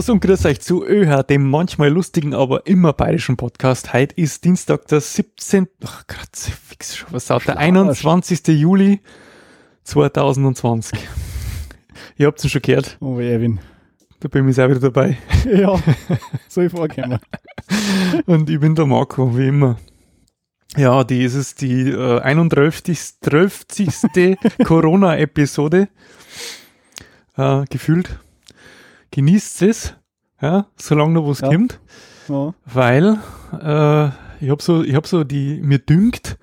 Servus und grüß euch zu ÖH, dem manchmal lustigen, aber immer bayerischen Podcast. Heute ist Dienstag, der 17. Ach, grad, fix schon was sagt, der 21. Juli 2020. Ihr habt es schon gehört. Oh, Erwin. Da bin ich auch wieder dabei. Ja, soll ich vorkommen. Und ich bin der Marco, wie immer. Ja, die ist es die äh, 31. 12. Corona-Episode. Äh, gefühlt. Genießt es, ja, solange noch was Ja. kommt. Ja. Weil äh, ich habe so, ich hab so die, mir dünkt,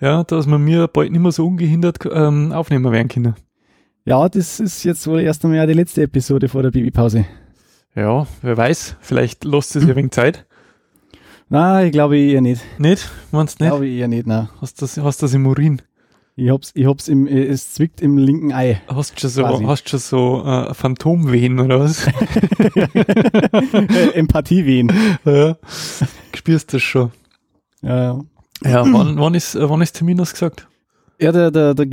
ja, dass man mir bald nicht mehr so ungehindert ähm, aufnehmen werden können. ja, das ist jetzt wohl erst einmal die letzte Episode vor der Babypause. Ja, wer weiß, vielleicht lässt es ja wenig Zeit. Nein, ich glaube eher nicht. Nicht? Meinst du nicht? Glaube ich eher nicht, nein. Hast du das, hast das im Urin? Ich hab's, ich hab's im, äh, es zwickt im linken Ei. Hast schon so, Quasi. hast schon so äh, Phantomwehen oder was? Empathiewehen. ja. Spürst das schon. Ja, ja. Ja, wann, wann ist, äh, wann ist Termin hast du gesagt? Ja, der, der, der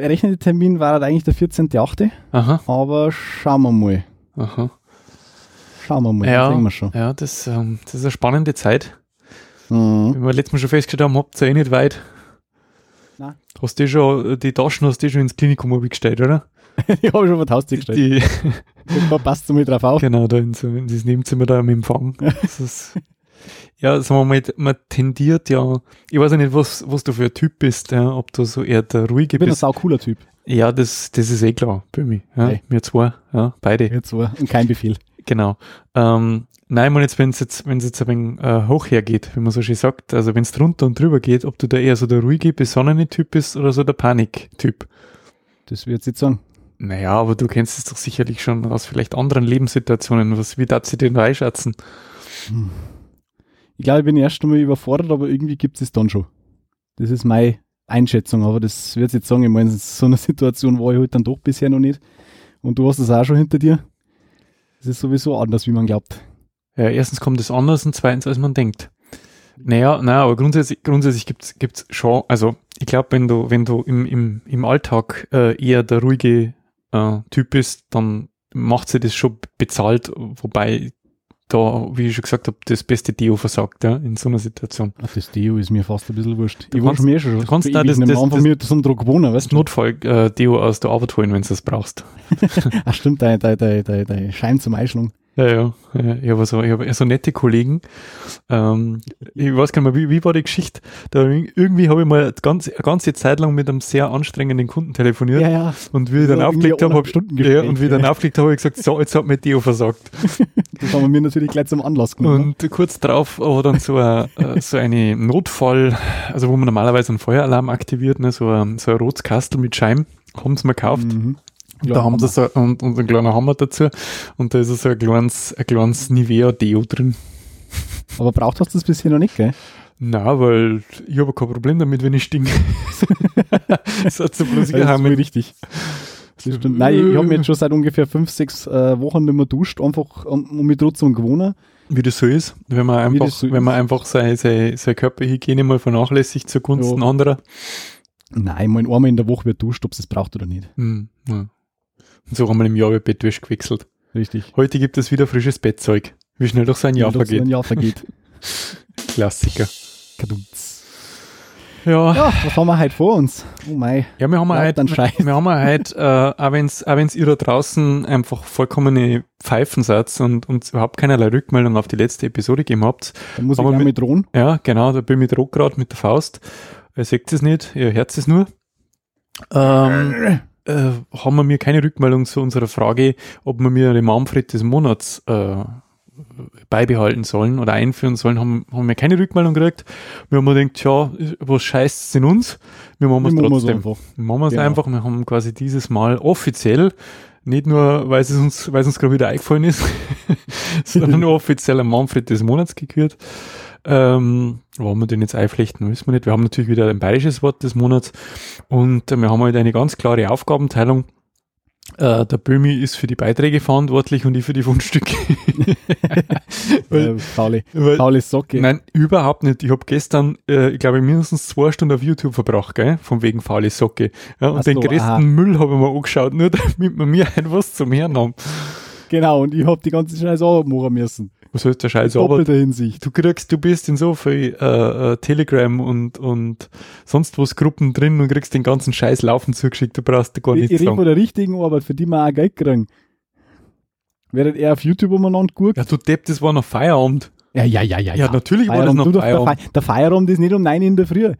errechnete Termin war halt eigentlich der 14.8., Aha, aber schauen wir mal. aha. Schauen wir mal, Ja. das wir schon. Ja, das, ähm, das ist eine spannende Zeit. Mhm. Wie wir letztes Mal schon festgestellt haben, habt ihr eh nicht weit. Nein. Hast du schon, die Taschen hast du schon ins Klinikum abgestellt, oder? ich habe schon was Haustier gestellt. Die, Da passt du mal drauf auf. genau, da in, so, in dieses Nebenzimmer da im Empfang. Das ist, ja, sagen wir mal, man tendiert ja, ich weiß ja nicht, was, was du für ein Typ bist, ja, ob du so eher der ruhige Ich bin ein bist. sau cooler Typ. Ja, das, das ist eh klar, bei mir. Ja, Hey. Wir zwei, ja, beide. Jetzt so. Und kein Befehl. Genau. Ähm, nein, meine jetzt, wenn es jetzt, wenn es jetzt ein wenig äh, hoch hergeht, wie man so schön sagt, also wenn es drunter und drüber geht, ob du da eher so der ruhige, besonnene Typ bist oder so der Panik-Typ. Das wird jetzt sagen. Naja, aber du kennst es doch sicherlich schon aus vielleicht anderen Lebenssituationen. Was, wie darf sie denn da einschätzen? Ich glaube, ich bin erst einmal überfordert, aber irgendwie gibt es es dann schon. Das ist meine Einschätzung, aber das wird jetzt sagen, ich meine, so eine Situation war ich halt dann doch bisher noch nicht. Und du hast es auch schon hinter dir. Das ist sowieso anders, wie man glaubt. Ja, erstens kommt es anders und zweitens, als man denkt. Naja, naja, aber grundsätzlich, grundsätzlich gibt's gibt's schon, also ich glaube, wenn du, wenn du im, im, im Alltag äh, eher der ruhige äh, Typ bist, dann macht sie das schon bezahlt, wobei da, wie ich schon gesagt habe, das beste Deo versagt, ja, in so einer Situation. Ach, das Deo ist mir fast ein bisschen wurscht. Du ich kannst- schon mehr schon. du kannst da das- das- an von das- mir zum Druck wohnen, weißt du? Notfall-Deo aus der Arbeit holen, wenn du das brauchst. Ach stimmt, dein, dein, dein, dein, dein Schein zum Einschlung. Ja, ja. ja ich habe so, ich hab so nette Kollegen. Ähm, ich weiß gar nicht mehr, wie, wie war die Geschichte? Da, irgendwie habe ich mal ganz, eine ganze Zeit lang mit einem sehr anstrengenden Kunden telefoniert. Ja, ja. Und wie ich dann aufgelegt habe, hab, Stunden ja, und wie ich dann aufgelegt habe, habe ich gesagt, so, jetzt hat mir Deo versagt. Das haben wir mir natürlich gleich zum Anlass genommen. Und kurz drauf war dann so, ein, äh, so eine Notfall, also wo man normalerweise einen Feueralarm aktiviert, ne, so ein, so ein rotes Kastel mit Scheiben, haben sie mir gekauft. Mhm. Da haben sie so, und, und ein kleiner Hammer dazu. Und da ist so ein kleines, ein kleines Nivea-Deo drin. Aber braucht hast du das bisher noch nicht, gell? Na, weil ich habe kein Problem damit, wenn ich stinke. das hat so bloß Das voll richtig. Das. Nein, ich, ich habe mich jetzt schon seit ungefähr fünf, sechs äh, Wochen nicht mehr duscht, einfach um, um mich trotzdem gewohnen. Wie das so ist, wenn man einfach, das so wenn man einfach seine, seine, seine Körperhygiene mal vernachlässigt zugunsten Ja. anderer. Nein, mal einmal in der Woche wird duscht, ob es braucht oder nicht. Hm, ja. Und so einmal im Jahr wird Bettwäsche gewechselt. Richtig. Heute gibt es wieder frisches Bettzeug. Wie schnell doch so ein Jahr Wenn vergeht. Ein Jahr vergeht. Klassiker. Kadumts. Ja. Ja, was haben wir heute vor uns? Oh mei. Ja, wir haben Laut heute, wir haben heute, äh, auch auch wenn's ihr da draußen einfach vollkommene Pfeifen seid und uns überhaupt keinerlei Rückmeldung auf die letzte Episode gegeben habt. Da muss ich mit- mit drohen. Ja, genau, da bin ich mit gerade mit der Faust. Ihr seht es nicht, ihr hört es nur. Ähm, äh, haben wir mir keine Rückmeldung zu unserer Frage, ob wir mir den Manfred des Monats äh, beibehalten sollen oder einführen sollen, haben, haben wir keine Rückmeldung gekriegt. Wir haben gedacht, ja, was scheißt es in uns? Wir machen es machen trotzdem. einfach. Wir machen es Genau. einfach. Wir haben quasi dieses Mal offiziell, nicht nur, weil es uns, weil es uns gerade wieder eingefallen ist, sondern nur offiziell am Manfred des Monats gekürt. Ähm, wo wir den jetzt einflechten, wissen wir nicht. Wir haben natürlich wieder ein bayerisches Wort des Monats und äh, wir haben halt eine ganz klare Aufgabenteilung. Äh, der Böhmi ist für die Beiträge verantwortlich und ich für die Fundstücke. Weil- Äh, faule, weil- faule Socke. Nein, überhaupt nicht. Ich habe gestern, äh, ich glaube, mindestens zwei Stunden auf YouTube verbracht, gell? Von wegen faule Socke. Ja, und Ach den größten. Müll habe ich mir angeschaut, nur damit wir mir ein was zum Hören haben. Genau, und ich hab die ganze Scheiße auch machen müssen. Was heißt der Scheiß? Doppelter Hinsicht. Du kriegst, du bist in so viel äh, äh, Telegram und, und sonst was Gruppen drin und kriegst den ganzen Scheiß laufen zugeschickt, du brauchst dir gar Ich, nicht ich rede von der richtigen Arbeit, für die wir auch Geld kriegen. Während er auf YouTube umeinander guckt. Ja, du Depp, das war noch Feierabend. Ja, ja, ja, ja. Ja, natürlich war das Feierabend, noch der, Feierabend. Fe der Feierabend ist nicht um 9 Uhr in der Früh.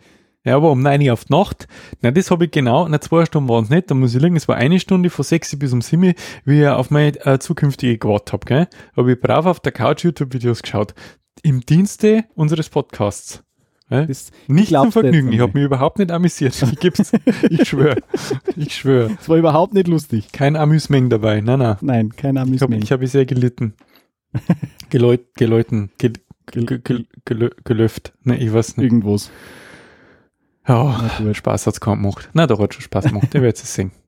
Ja, aber um 9 Uhr auf die Nacht. Na, das habe ich genau, na, zwei Stunden waren es nicht, da muss ich liegen, es war eine Stunde von 6 bis um 7, wie ich auf meine äh, zukünftige gewartet habe, gell? Habe ich brav auf der Couch YouTube-Videos geschaut. Im Dienste unseres Podcasts. Gell? Das, Nicht zum Vergnügen, ich habe mich überhaupt nicht amüsiert. Ich gib's, ich schwöre. Ich schwöre. das war überhaupt nicht lustig. Kein Amüsement dabei, nein, nein. Nein, kein Ich habe Amüsement. ich hab sehr gelitten. Geläut, geläuten, gel, gel, gel, gel, gelöft. Ne, ich weiß nicht. Irgendwas. Ja, Na gut, Spaß hat's kaum gemacht. Na, da hat schon Spaß gemacht. Ich werde es sehen.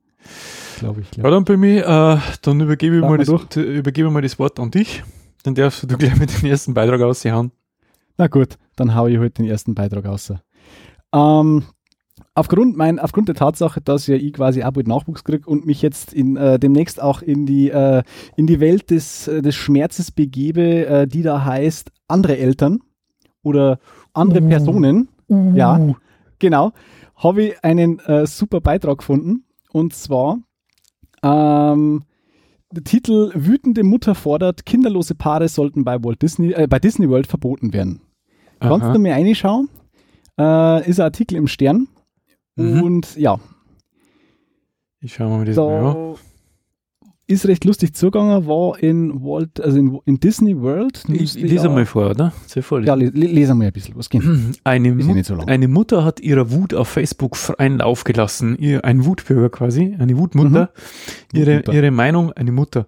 glaube ich. Ja, Glaub. dann bei mir, äh, dann übergebe ich, mal das, übergebe mal das Wort an dich. Dann darfst du gleich mit dem ersten Beitrag aushauen. Na gut, dann hau ich heute den ersten Beitrag raus. Ähm, aufgrund, mein, aufgrund der Tatsache, dass ja ich quasi auch bald Nachwuchs kriege und mich jetzt in, äh, demnächst auch in die, äh, in die Welt des, äh, des Schmerzes begebe, äh, die da heißt andere Eltern oder andere Uh. Personen, Ja. Genau, habe ich einen äh, super Beitrag gefunden. Und zwar ähm, der Titel Wütende Mutter fordert, kinderlose Paare sollten bei Walt Disney, äh, bei Disney World verboten werden. Kannst Aha. du mir reinschauen? Äh, ist ein Artikel im Stern. Mhm. Und ja, Ich schau mal das mal an. da ist recht lustig zugegangen, war in Walt, also in, in Disney World. Ich, lese mal vor, oder? Sehr voll. Ja, le- le- lesen wir ein bisschen was. Geht. Eine, Ist ja Mut, so eine Mutter hat ihrer Wut auf Facebook freien Lauf gelassen. Ihr, ein Wutbürger quasi, eine Wutmutter. Ihre, Wutmutter. ihre Meinung, eine Mutter.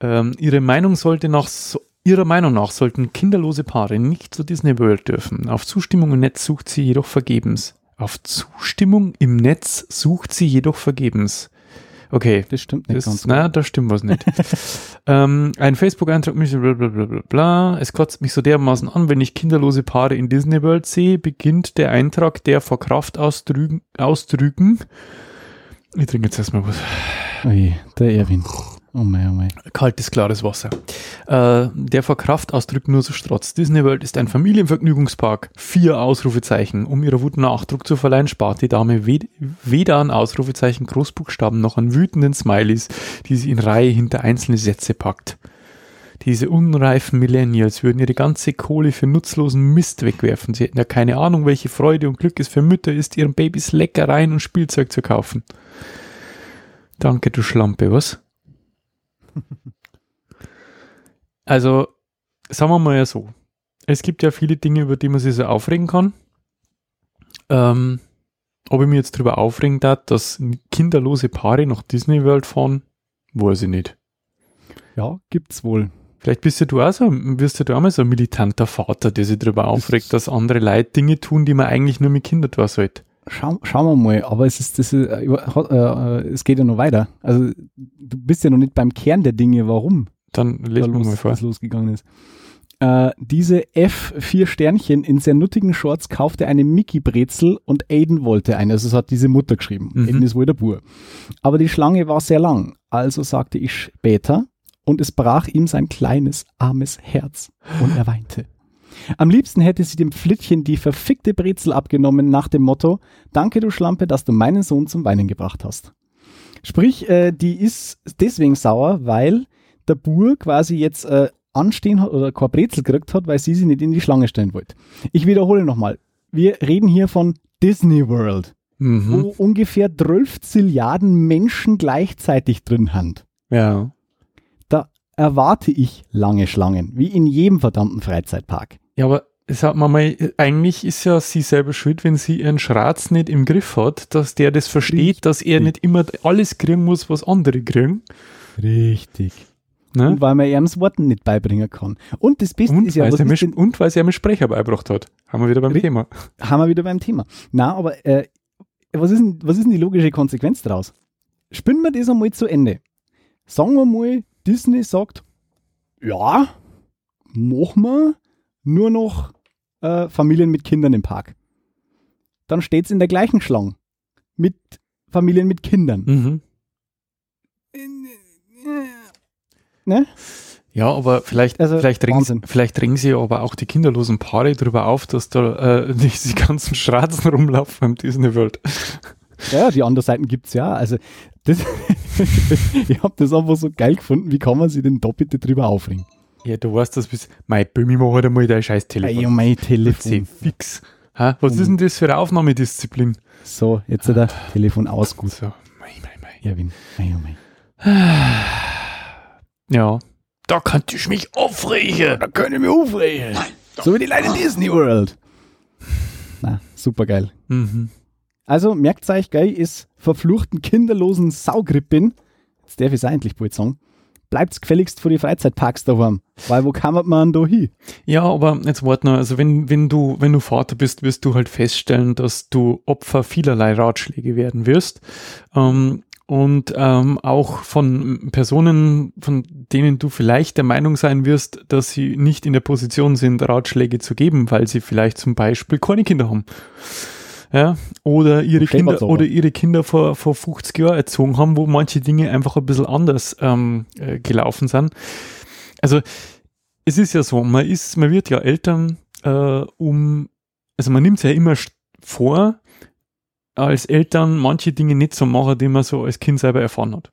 Ähm, ihre Meinung sollte nach, so, ihrer Meinung nach sollten kinderlose Paare nicht zu Disney World dürfen. Auf Zustimmung im Netz sucht sie jedoch vergebens. Auf Zustimmung im Netz sucht sie jedoch vergebens. Okay, Das stimmt nicht das, ganz. na, da stimmt was nicht. ähm, ein Facebook-Eintrag, mich- bla, bla, bla, bla, bla. Es kotzt mich so dermaßen an, wenn ich kinderlose Paare in Disney World sehe, beginnt der Eintrag, der vor Kraft ausdrücken, ausdrücken. Ich trinke jetzt erstmal was. Ui, der Erwin. Oh mein, oh mein. Kaltes, klares Wasser. Äh, der vor Kraft ausdrückt nur so strotzt. Disney World ist ein Familienvergnügungspark. Vier Ausrufezeichen. Um ihrer Wut Nachdruck zu verleihen, spart die Dame wed weder an Ausrufezeichen Großbuchstaben noch an wütenden Smileys, die sie in Reihe hinter einzelne Sätze packt. Diese unreifen Millennials würden ihre ganze Kohle für nutzlosen Mist wegwerfen. Sie hätten ja keine Ahnung, welche Freude und Glück es für Mütter ist, ihren Babys Leckereien und Spielzeug zu kaufen. Danke, du Schlampe, was? Also, sagen wir mal ja so. Es gibt ja viele Dinge, über die man sich so aufregen kann. Ähm, ob ich mir jetzt darüber aufregen darf, dass kinderlose Paare nach Disney World fahren, weiß ich nicht. Ja, gibt's wohl. Vielleicht bist ja du auch so, wirst ja du auch mal so ein militanter Vater, der sich darüber aufregt, dass andere Leute Dinge tun, die man eigentlich nur mit Kindern tun sollte. Schau, schauen wir mal, aber es ist, das ist, äh, hat, äh, es geht ja noch weiter. Also du bist ja noch nicht beim Kern der Dinge, warum Dann da lesen wir los, mal vor. das losgegangen ist. Äh, diese F4 Sternchen in sehr nuttigen Shorts kaufte eine Mickey Brezel und Aiden wollte eine. Also es hat diese Mutter geschrieben. Mhm. Aiden ist wohl der Bur. Aber die Schlange war sehr lang. Also sagte ich später und es brach ihm sein kleines, armes Herz und er weinte. Am liebsten hätte sie dem Flittchen die verfickte Brezel abgenommen nach dem Motto, danke du Schlampe, dass du meinen Sohn zum Weinen gebracht hast. Sprich, äh, die ist deswegen sauer, weil der Bur quasi jetzt äh, anstehen hat oder keine Brezel gekriegt hat, weil sie sie nicht in die Schlange stellen wollte. Ich wiederhole nochmal. Wir reden hier von Disney World, Mhm. wo ungefähr 12 Zilliarden Menschen gleichzeitig drin sind. Ja. Da erwarte ich lange Schlangen, wie in jedem verdammten Freizeitpark. Ja, aber sagt man mal, eigentlich ist ja sie selber schuld, wenn sie ihren Schratz nicht im Griff hat, dass der das versteht, Richtig. dass er nicht immer alles kriegen muss, was andere kriegen. Richtig. Ne? Und weil man ihm das Worten nicht beibringen kann. Und das Beste Und, ist ja, weil was sie ist denn, und weil sie einem Sprecher beigebracht hat. Haben wir wieder beim Thema. haben wir wieder beim Thema. Na, aber äh, was, ist denn, was ist denn die logische Konsequenz daraus? Spinnen wir das einmal zu Ende. Sagen wir mal, Disney sagt, ja, machen wir nur noch äh, Familien mit Kindern im Park. Dann steht es in der gleichen Schlange. Mit Familien mit Kindern. Mhm. ne? Ja, aber vielleicht, Also, vielleicht, Wahnsinn. vielleicht regen sie aber auch die kinderlosen Paare darüber auf, dass da äh, diese ganzen Straßen rumlaufen beim Disney World. Ja, die anderen Seiten gibt's ja. Also, das, ich habe das einfach so geil gefunden. Wie kann man sich denn da bitte drüber aufregen? Ja, du weißt das bis, mein Bömi, mach halt einmal dein scheiß Telefon. Ey, mein Telefon. fix. Ha? Was ist denn das für eine Aufnahmedisziplin? So, jetzt hat er Telefon aus. Gut. So, mei, mei, mei. Erwin. Mei, oh mei. Ja. Da könnte ich mich aufregen. Da können wir aufregen. So wie die Leute in Disney World. Na, super geil. Mhm. Also, merkt euch, geil, ist verfluchten kinderlosen Saugrippin. Jetzt darf ich es eigentlich bald sagen. Bleibt's gefälligst vor die Freizeitparks daheim. Weil wo kann man da hin? Ja, aber jetzt warte noch, also wenn, wenn du, wenn du Vater bist, wirst du halt feststellen, dass du Opfer vielerlei Ratschläge werden wirst. Ähm, und ähm, auch von Personen, von denen du vielleicht der Meinung sein wirst, dass sie nicht in der Position sind, Ratschläge zu geben, weil sie vielleicht zum Beispiel keine Kinder haben. Ja, oder ihre Kinder oder ihre Kinder vor, vor 50 Jahren erzogen haben, wo manche Dinge einfach ein bisschen anders ähm, äh, gelaufen sind. Also es ist ja so, man ist, man wird ja Eltern äh, um, also man nimmt sich ja immer vor, als Eltern manche Dinge nicht so machen, die man so als Kind selber erfahren hat.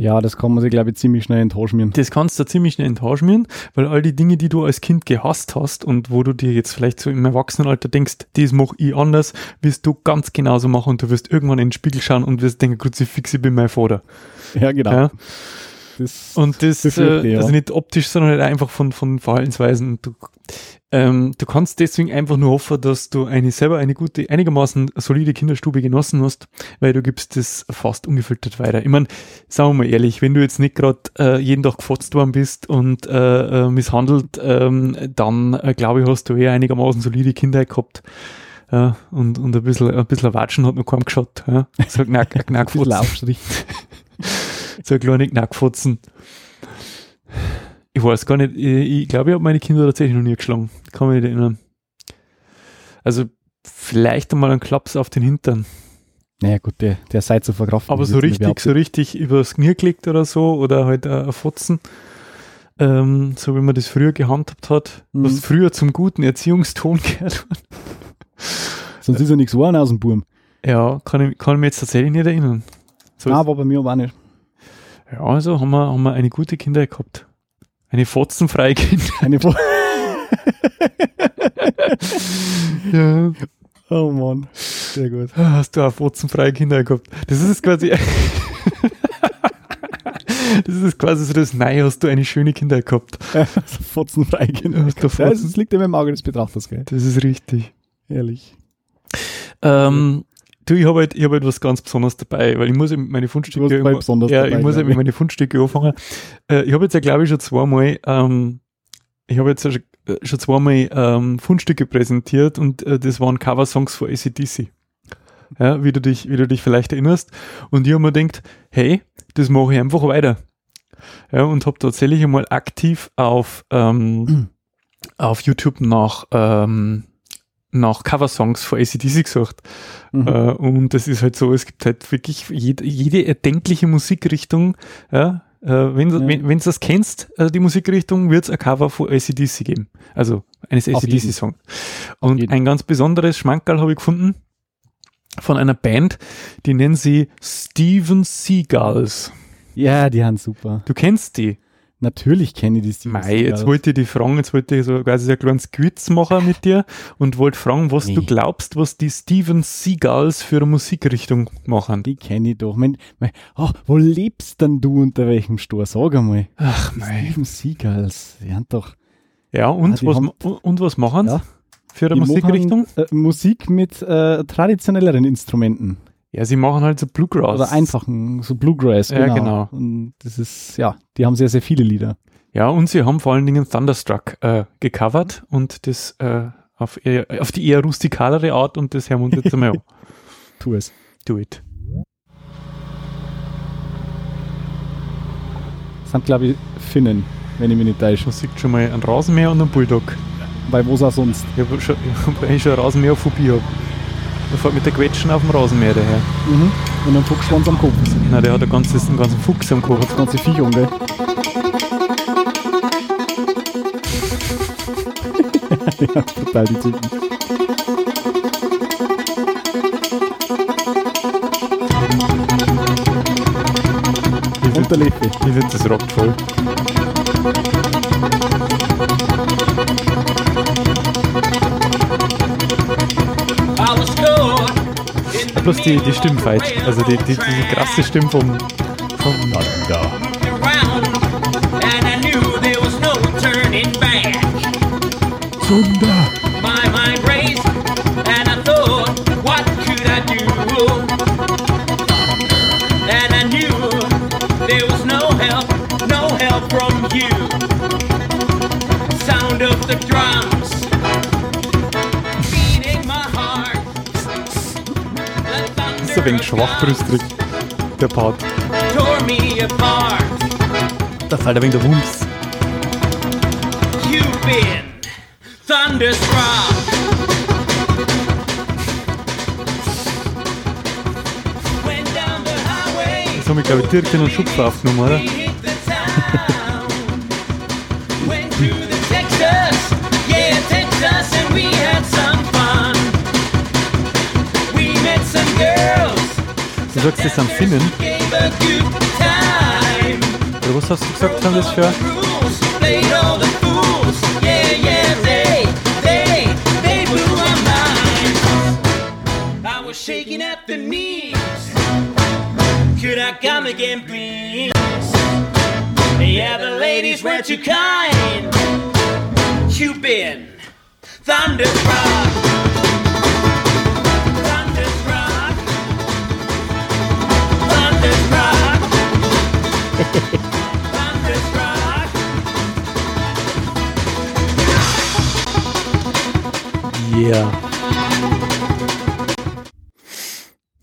Ja, das kann man sich, glaube ich, ziemlich schnell enttäuschen. Das kannst du ziemlich schnell enttäuschen, weil all die Dinge, die du als Kind gehasst hast und wo du dir jetzt vielleicht so im Erwachsenenalter denkst, das mache ich anders, wirst du ganz genauso machen und du wirst irgendwann in den Spiegel schauen und wirst denken, Kruzifix, ich bin mein Vater. Ja, genau. Ja? Das, Und das, Befürchte, äh, ja. also nicht optisch, sondern halt einfach von, von Verhaltensweisen. Du, ähm, du kannst deswegen einfach nur hoffen, dass du eine selber eine gute, einigermaßen solide Kinderstube genossen hast, weil du gibst das fast ungefiltert weiter. Ich meine, sagen wir mal ehrlich, wenn du jetzt nicht gerade äh, jeden Tag gefotzt worden bist und äh, äh, misshandelt, ähm, dann äh, glaube ich, hast du eher einigermaßen solide Kindheit gehabt. Ja, und, und ein bisschen, ein bisschen Watschen hat noch kaum geschaut. Ja. So ein Knack, ein ein bisschen Aufstrich. So eine kleine Knackfotzen. Ich weiß gar nicht, ich, ich glaube, ich habe meine Kinder tatsächlich noch nie geschlagen. Kann mich nicht erinnern. Also, vielleicht einmal einen Klaps auf den Hintern. Naja, gut, der, der sei zu verkraften. Aber so richtig, so richtig übers Knie gelegt oder so, oder halt äh, ein Fotzen. Ähm, so wie man das früher gehandhabt hat, Mhm. was früher zum guten Erziehungston gehört hat. Sonst ist ja nichts geworden aus dem Burm. Ja, kann ich, kann ich mich jetzt tatsächlich nicht erinnern. So Nein, aber bei mir auch nicht. Ja, also haben wir, haben wir eine gute Kindheit gehabt. Eine fotzenfreie Kindheit. Eine Wo Ja. oh Mann, sehr gut. Hast du auch fotzenfreie Kinder gehabt? Das ist quasi. das ist quasi so das Nein, hast du eine schöne Kinder gehabt. Fotzenfrei Kinder. Hast du Ja, Fotzen? das liegt ja im Auge des Betrachters, gell? Das ist richtig. Ehrlich. Ähm, du, ich habe halt, ich hab halt was ganz Besonderes dabei, weil ich muss eben meine Fundstücke. Immer- besonders ja, dabei, ich muss eben meine Fundstücke anfangen. Äh, ich habe jetzt ja, glaube ich, schon zweimal, ähm, ich habe jetzt ja schon, äh, schon zweimal ähm, Fundstücke präsentiert und äh, das waren Cover-Songs von ACDC. Ja, wie du dich, wie du dich vielleicht erinnerst. Und ich habe mir gedacht, hey, das mache ich einfach weiter. Ja, und habe tatsächlich einmal aktiv auf, ähm, auf YouTube nach, ähm, nach Cover-Songs von ACDC gesucht. Mhm. Äh, und das ist halt so, es gibt halt wirklich jede, jede erdenkliche Musikrichtung, ja, äh, wenn, Ja. wenn, wenn du das kennst, äh, die Musikrichtung, wird es ein Cover von ACDC geben. Also eines. ACDC-Songs. Und ein ganz besonderes Schmankerl habe ich gefunden von einer Band, die nennen sie Steven Seagulls. Ja, die haben super. Du kennst die? Natürlich kenne ich die Steven Mei, jetzt wollte ich die fragen, jetzt wollte ich so quasi so ein kleines Quiz machen mit dir und wollte fragen, was Nee. du glaubst, was die Steven Seagulls für eine Musikrichtung machen. Die kenne ich doch. Mein, mein, oh, wo lebst denn du unter welchem Stor? Sag einmal. Ach mei. Steven Seagulls. Die haben doch. Ja, und, Ah, was, haben- und was machen sie Ja. für eine Musikrichtung? Machen, äh, Musik mit äh, traditionelleren Instrumenten. Ja, sie machen halt so Bluegrass. Oder einfachen, so Bluegrass. Ja, Genau. genau. Und das ist, ja, die haben sehr, sehr viele Lieder. Ja, und sie haben vor allen Dingen Thunderstruck äh, gecovert und das äh, auf, eher, auf die eher rustikalere Art und das hören wir uns jetzt einmal an. Tu es. Do it. Das sind, glaube ich, Finnen, wenn ich mich nicht täusche. Man sieht schon mal einen Rasenmäher und einen Bulldog. Bei wo auch sonst. Ich habe schon, ich schon eine Rasenmäherphobie. Hab. Der fährt mit der Quetschen auf dem Rasenmäher daher. Mhm. Und einen Fuchsschwanz am Kopf. Na, der hat einen ganzen, einen ganzen Fuchs am Kopf. Das ganze Viech um, gell? ja, total die Typen. Und der Leffe. Ich finde, das rockt voll. Bloß die, die middle Stimmfight, also die, die, diese railroad krasse Stimme vom, vom Thunder. around, and I knew there was no turning back. Thunder. My mind raced, and I thought, what could I do? And I knew there was no help, no help from you. Sound of the drums ein wenig schwachbrüstig, der Part. drums tore me apart. Da fällt ein wenig der Wumms. You've been thunderstruck. Went down the highway. Das haben wir, glaube ich, direkt in einen Schupfer aufgenommen, oder? Du sagst, das sind Finnen. Gave a good time. Oder was hast du gesagt, haben das für? rules, played all the fools. Yeah, yeah, they, they, they blew my mind. I was shaking at the knees. Could I come again, please? Yeah, the ladies were too kind. You've been thunderstruck. Thunderstruck.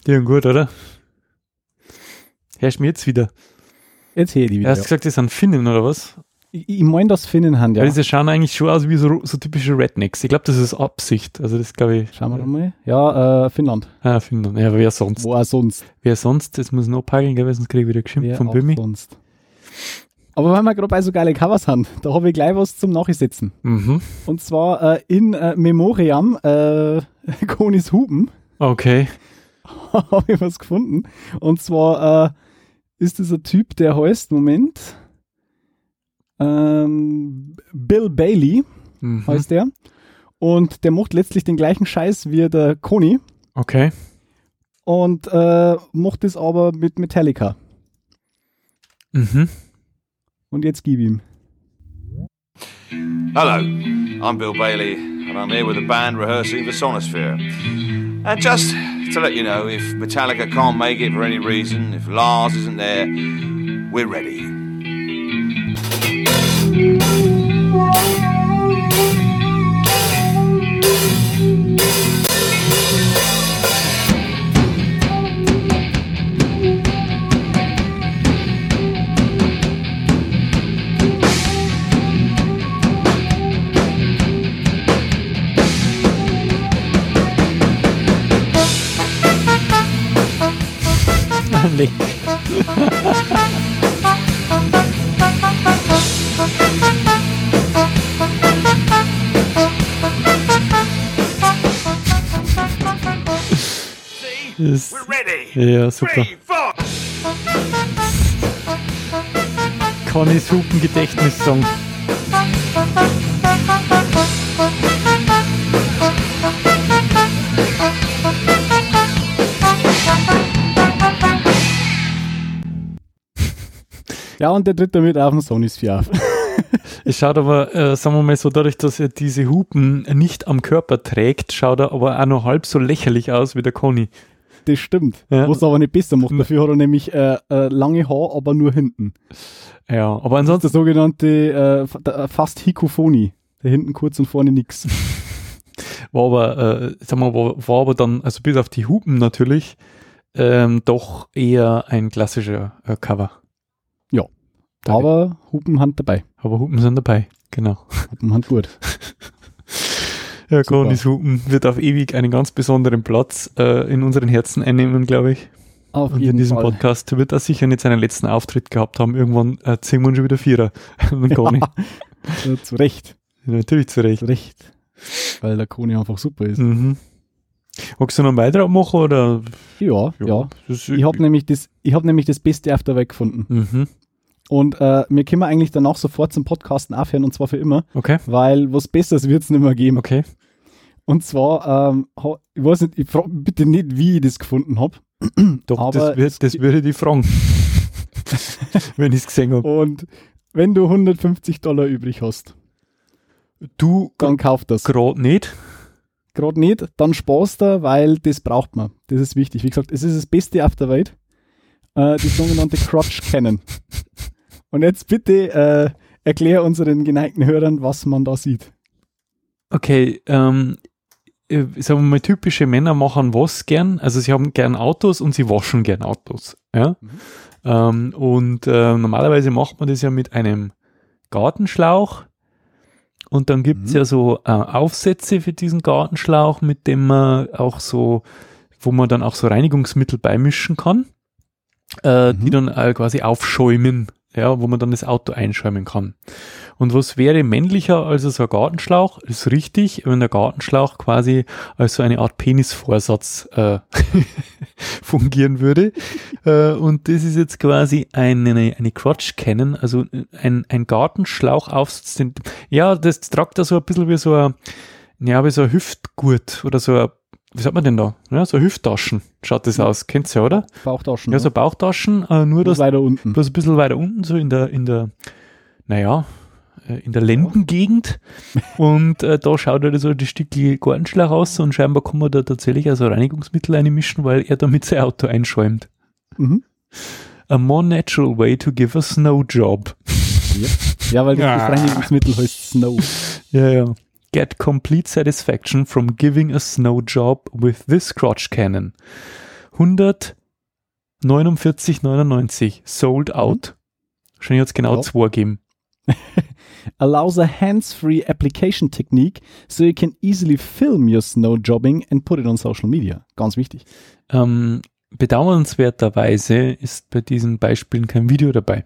Die sind gut, oder? Hörst du mir jetzt wieder? Jetzt hätte ich Du wieder. hast gesagt, das sind Finnen, oder was? Ich, ich meine, das Finnen haben, ja. Weil diese schauen eigentlich schon aus wie so, so typische Rednecks. Ich glaube, das ist Absicht. Also das glaube ich. Schauen wir mal. Ja, äh, Finnland. Ah, Finnland. Ja, aber wer sonst? Wo auch sonst. Wer sonst? Das muss noch peilen, gell, weil sonst kriege ich wieder geschimpft Wer von Bömi. sonst. Aber wenn wir gerade bei so geile Covers haben, da habe ich gleich was zum Nachsetzen. Mhm. Und zwar äh, in äh, Memoriam, äh, Konis Hupen, Okay. habe ich was gefunden. Und zwar äh, ist ein Typ, der heißt, Moment, ähm, Bill Bailey Mhm. heißt der. Und der macht letztlich den gleichen Scheiß wie der Koni Okay. und äh, macht es aber mit Metallica. Mhm. Und jetzt gib ihm. Hello, I'm Bill Bailey, and I'm here with the band rehearsing the Sonosphere. And just to let you know, if Metallica can't make it for any reason, if Lars isn't there, we're ready. Nee. Ist, We're ready. ja, super. Connys Hupen Gedächtnissong. Ja, und der tritt damit auf den Sony Sphere auf. Es schaut aber, äh, sagen wir mal so, dadurch, dass er diese Hupen nicht am Körper trägt, schaut er aber auch noch halb so lächerlich aus wie der Conny. Das stimmt. Ja. Was er aber nicht besser macht. Dafür hat er nämlich äh, äh, lange Haar, aber nur hinten. Ja, aber Das ansonsten, ist der sogenannte äh, der- fast Hikophonie. Der hinten kurz und vorne nix. war aber, äh, sagen wir, war, war aber dann, also bis auf die Hupen natürlich, ähm, doch eher ein klassischer äh, Cover. Ja. Aber Hupenhand dabei. Aber Hupen sind dabei, genau. Hupenhand gut. Ja. Connys Hupen wird auf ewig einen ganz besonderen Platz äh, in unseren Herzen einnehmen, glaube ich. Auf Und in diesem Fall. Podcast wird er sicher nicht seinen letzten Auftritt gehabt haben. Irgendwann äh, ziehen wir schon wieder Vierer. Und. Ja, zu Recht. Natürlich zu Recht. Zu Recht. weil der Koni einfach super ist. Mhm. Magst du noch einen Beitrag machen oder? Ja, ja. Das, Ich habe nämlich, das- ich hab nämlich das Beste auf der Welt gefunden. Mhm. Und äh, wir können eigentlich danach sofort zum Podcasten aufhören und zwar für immer, Okay, weil was Besseres wird es nicht mehr geben. okay. Und zwar, ähm, ich weiß nicht, ich frage bitte nicht, wie ich das gefunden habe. Doch, Aber das, wird, das würde ich fragen. Wenn ich es gesehen habe. Und wenn du 150 Dollar übrig hast, Du dann kauf das. gerade nicht. Gerade nicht, dann sparst du, weil das braucht man. Das ist wichtig. Wie gesagt, es ist das Beste auf der Welt. Äh, die sogenannte Crotch Cannon. Und jetzt bitte äh, erklär unseren geneigten Hörern, was man da sieht. Okay, ähm, äh, sagen wir mal, typische Männer machen was gern? Also sie haben gern Autos und sie waschen gern Autos. Ja? Mhm. Ähm, und äh, normalerweise macht man das ja mit einem Gartenschlauch. Und dann gibt's Mhm. ja so äh, Aufsätze für diesen Gartenschlauch, mit dem man auch so, wo man dann auch so Reinigungsmittel beimischen kann, äh, die Mhm. dann äh, quasi aufschäumen, ja, wo man dann das Auto einschäumen kann. Und was wäre männlicher als so ein Gartenschlauch? Ist richtig, wenn der Gartenschlauch quasi als so eine Art Penisvorsatz äh, fungieren würde. äh, und das ist jetzt quasi eine, eine Crotch Cannon, also ein, ein Gartenschlauchaufsatz. Den, ja, das tragt da so ein bisschen wie so ein, ja, wie so ein Hüftgurt oder so ein, wie sagt man denn da? Ja, so Hüfttaschen schaut das aus. Kennt's ja, oder? Bauchtaschen. Ja, so Bauchtaschen, äh, nur das weiter unten. bloß ein bisschen weiter unten, so in der, in der, naja, äh, in der Lendengegend. Und äh, da schaut er so die Stücke Gartenschlauch aus und scheinbar kann man da tatsächlich also Reinigungsmittel einmischen, weil er damit sein Auto einschäumt. Mhm. A more natural way to give a snow job. Ja, weil das, Ja. das Reinigungsmittel heißt Snow. Ja, ja. Get complete satisfaction from giving a snow job with this crotch cannon. 149,99 sold out. Hat es genau zwei gegeben. Allows a hands-free application technique so you can easily film your snow jobbing and put it on social media. Ganz wichtig. Ähm, bedauernswerterweise ist bei diesen Beispielen kein Video dabei.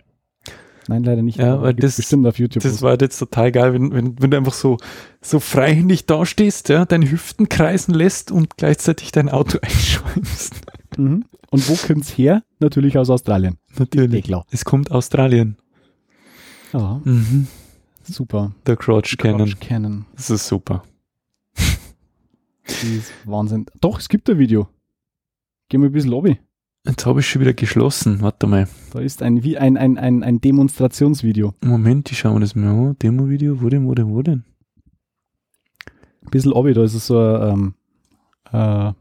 Nein, leider nicht. Ja, weil das- bestimmt auf YouTube. Das war jetzt total geil, wenn, wenn, wenn du einfach so, so freihändig dastehst, ja, deine Hüften kreisen lässt und gleichzeitig dein Auto einschäumst. mhm. Und wo kommt's her? Natürlich aus Australien. Natürlich. Eh klar. Es kommt Australien. Ja, Mhm. super. Der Crotch Cannon. Cannon. Das ist super. Das ist Wahnsinn. Doch, es gibt ein Video. Gehen wir ein bisschen Lobby. Jetzt habe ich schon wieder geschlossen. Warte mal. Da ist ein, wie ein, ein, ein, ein Demonstrationsvideo. Moment, ich schaue mir das mal an. Demo-Video, wo denn, wo denn, wo denn? Ein bisschen Lobby, da ist es so, ähm, äh,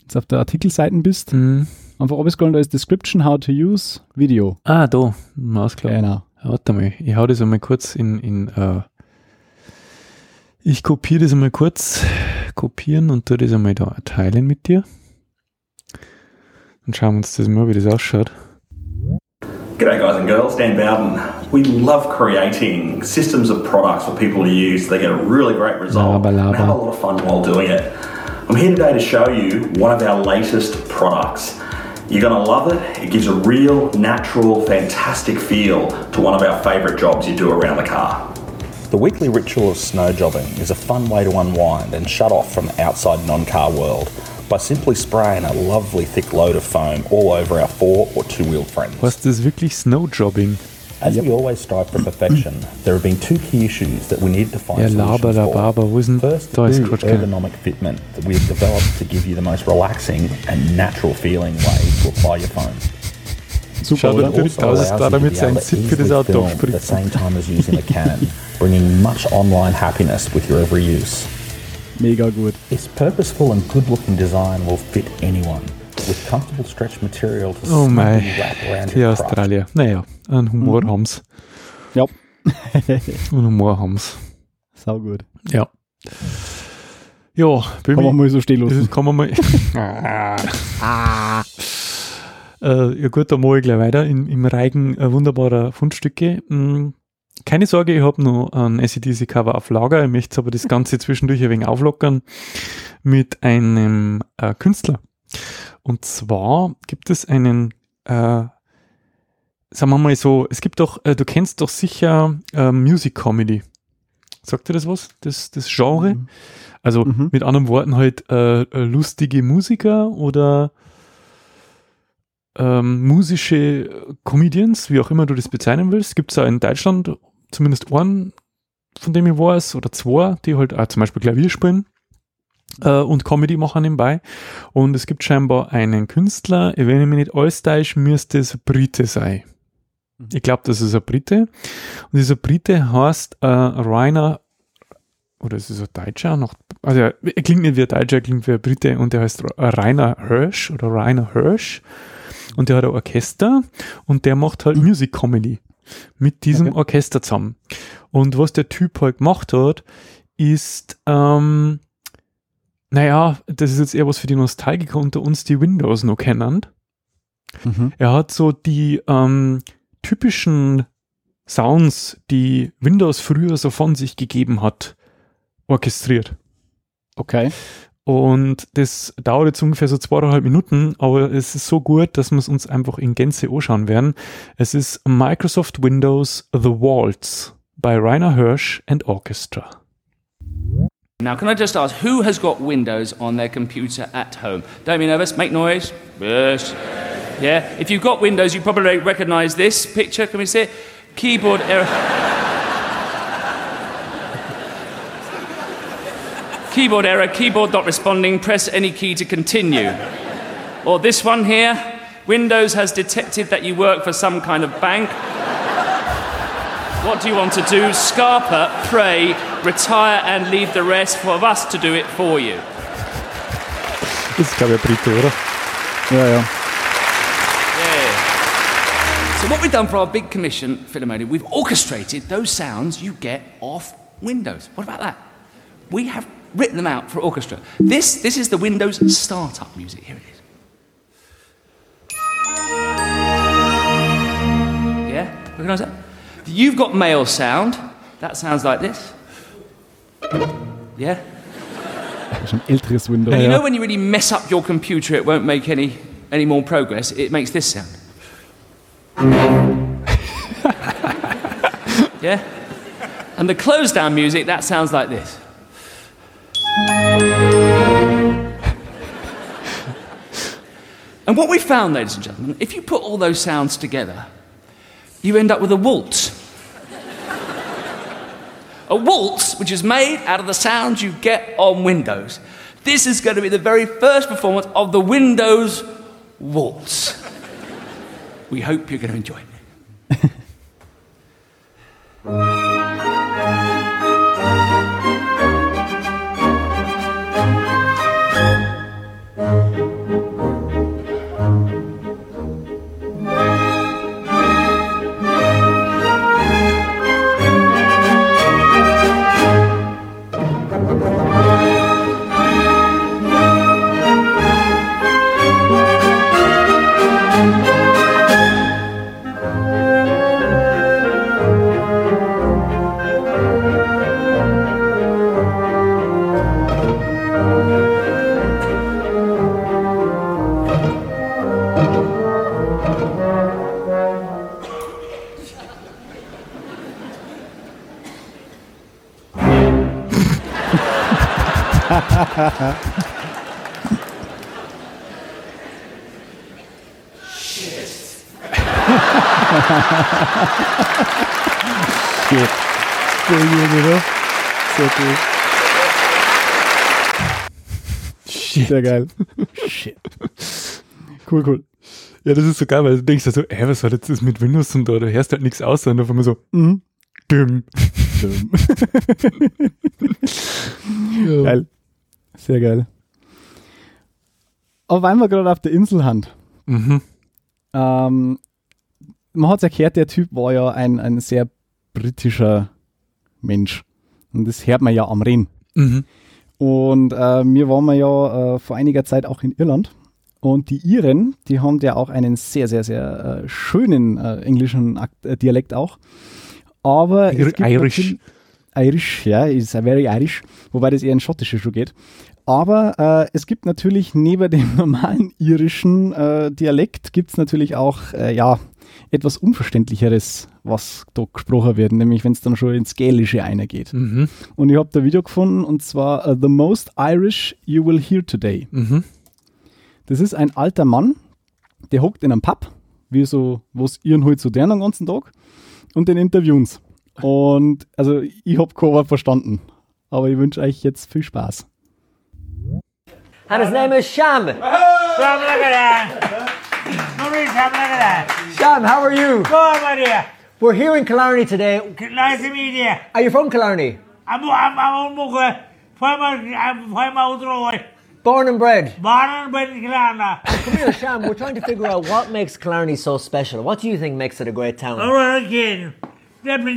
jetzt auf der Artikelseiten bist, Mhm. einfach runterscrollen, da ist Description, How to Use, Video. Ah, da. Mausklar. Genau. Warte mal, ich hau das einmal kurz in, in äh, ich kopiere das einmal kurz, kopieren und tu das einmal da teilen mit dir. Dann schauen wir uns das mal, wie das ausschaut. G'day, guys and girls. Dan Bowden. We love creating systems of products for people to use. They get a really great result Laba, laba. and have a lot of fun while doing it. I'm here today to show you one of our latest products. You're going to love it. It gives a real, natural, fantastic feel to one of our favourite jobs you do around the car. The weekly ritual of snow jobbing is a fun way to unwind and shut off from the outside non car world by simply spraying a lovely thick load of foam all over our four or two wheeled friends. Was das wirklich Snowjobbing? As we always strive for perfection, there have been two key issues that we need to find Ja, solutions laber, for. laber, wo ist denn, First, da ist the Crotch Cannon. ergonomic fitment that we have developed to give you the most relaxing and natural feeling way to apply your foam. Super, Schaut oder? natürlich Also aus, als da allows you damit to be sein able to Zip für das easily Auto film at the abspringt. same time as using a Canon, bringing much online happiness with your every use. Mega gut. Its purposeful and good-looking design will fit anyone, with comfortable stretch material to Oh mei, smoothly wrap around die. Australier. Naja, einen Humor haben's. Ja, Einen Humor haben's. sau gut. Ja. Ja, bei Kann man mal so stehen lassen. kann man mal. äh, ja gut, da mache ich gleich weiter. In, Im Reigen äh, wunderbarer Fundstücke. Mm, keine Sorge, ich habe noch ein ACDC Cover auf Lager. Ich möchte aber das Ganze zwischendurch ein wenig auflockern mit einem äh, Künstler. Und zwar gibt es einen, äh, sagen wir mal so, es gibt doch, äh, du kennst doch sicher äh, Music Comedy. Sagt dir das was? Das, das Genre? Mhm. Also Mhm. mit anderen Worten halt äh, äh, lustige Musiker oder ähm, musische Comedians, wie auch immer du das bezeichnen willst. Gibt es da in Deutschland zumindest einen, von dem ich weiß, oder zwei, die halt auch zum Beispiel Klavier spielen äh, und Comedy machen nebenbei. Und es gibt scheinbar einen Künstler, wenn ich mich nicht alles täusche, müsste es ein Brite sein. Ich glaube, das ist ein Brite. Und dieser Brite heißt äh, Rainer, oder ist es ein Deutscher? Noch, also er er klingt nicht wie ein Deutscher, er klingt wie ein Brite und der heißt Ra- Rainer Hirsch oder Rainer Hirsch. Und der hat ein Orchester und der macht halt Music Comedy mit diesem Okay. Orchester zusammen. Und was der Typ halt gemacht hat, ist, ähm, naja, das ist jetzt eher was für die Nostalgiker unter uns, die Windows noch kennen. Mhm. Er hat so die ähm, typischen Sounds, die Windows früher so von sich gegeben hat, orchestriert. Okay. Und das dauert jetzt ungefähr so zweieinhalb Minuten, aber es ist so gut, dass wir es uns einfach in Gänze anschauen werden. Es ist Microsoft Windows The Waltz by Rainer Hirsch and Orchestra. Now, can I just ask, who has got Windows on their computer at home? Don't be nervous, make noise. Yes. Yeah, if you've got Windows, you probably recognize this picture. Can we see it? Keyboard error. Keyboard error, keyboard not responding, press any key to continue. Or this one here Windows has detected that you work for some kind of bank. What do you want to do? Scarper, pray, retire and leave the rest for us to do it for you. Das ist, glaube ich, ein Brite, oder? Ja, ja. Yeah. So what we've done for our big commission, Philomena, we've orchestrated those sounds you get off Windows. What about that? We have written them out for orchestra. This, this is the Windows startup music. Here it is. Yeah? Recognize that? You've got male sound. That sounds like this. Yeah? Das ist ein älteres Windows. Now, you know when you really mess up your computer, it won't make any, any more progress? It makes this sound. yeah? And the close down music, that sounds like this. and what we found, ladies and gentlemen, if you put all those sounds together, you end up with a waltz. A waltz, which is made out of the sounds you get on Windows. This is going to be the very first performance of the Windows Waltz. We hope you're going to enjoy it. Sehr gut, oder? Sehr cool. Sehr geil. Shit. Cool, cool. Ja, das ist so geil, weil du denkst ja so, ey, was hat jetzt das mit Windows und da? Du hörst halt nichts aus, sondern auf einmal so, Mhm. dümm. Geil. Sehr geil. Aber weil wir gerade auf der Insel haben, Mhm. ähm, man hat es erklärt, der Typ war ja ein, ein sehr britischer Mensch. Und das hört man ja am Reden. Mhm. Und äh, wir waren wir ja äh, vor einiger Zeit auch in Irland. Und die Iren, die haben ja auch einen sehr, sehr, sehr äh, schönen äh, englischen Akt, äh, Dialekt auch. Aber Ir- es gibt Irish. Irish, ja, ist a very Irish, wobei das eher in Schottische schon geht. Aber äh, es gibt natürlich neben dem normalen irischen äh, Dialekt, gibt es natürlich auch, äh, ja, etwas Unverständlicheres, was da gesprochen wird, nämlich wenn es dann schon ins Gälische eingeht. Mhm. Und ich habe da ein Video gefunden und zwar uh, The Most Irish You Will Hear Today. Mhm. Das ist ein alter Mann, der hockt in einem Pub, wie so, was ihren halt so deren den ganzen Tag, und den interviewen sie. Und also ich habe kein Wort verstanden, aber ich wünsche euch jetzt viel Spaß. And his name is Sham. Sham, look at that. Marie, Sham, look at that. Sham, how are you? Good, my dear. We're here in Killarney today. Nice to meet you. Are you from Killarney? I'm, I'm, I'm on Muga. I'm from out road. Born and bred. Born and bred in Killarney. Come here, Sham. We're trying to figure out what makes Killarney so special. What do you think makes it a great town? All right, kid. Deputy born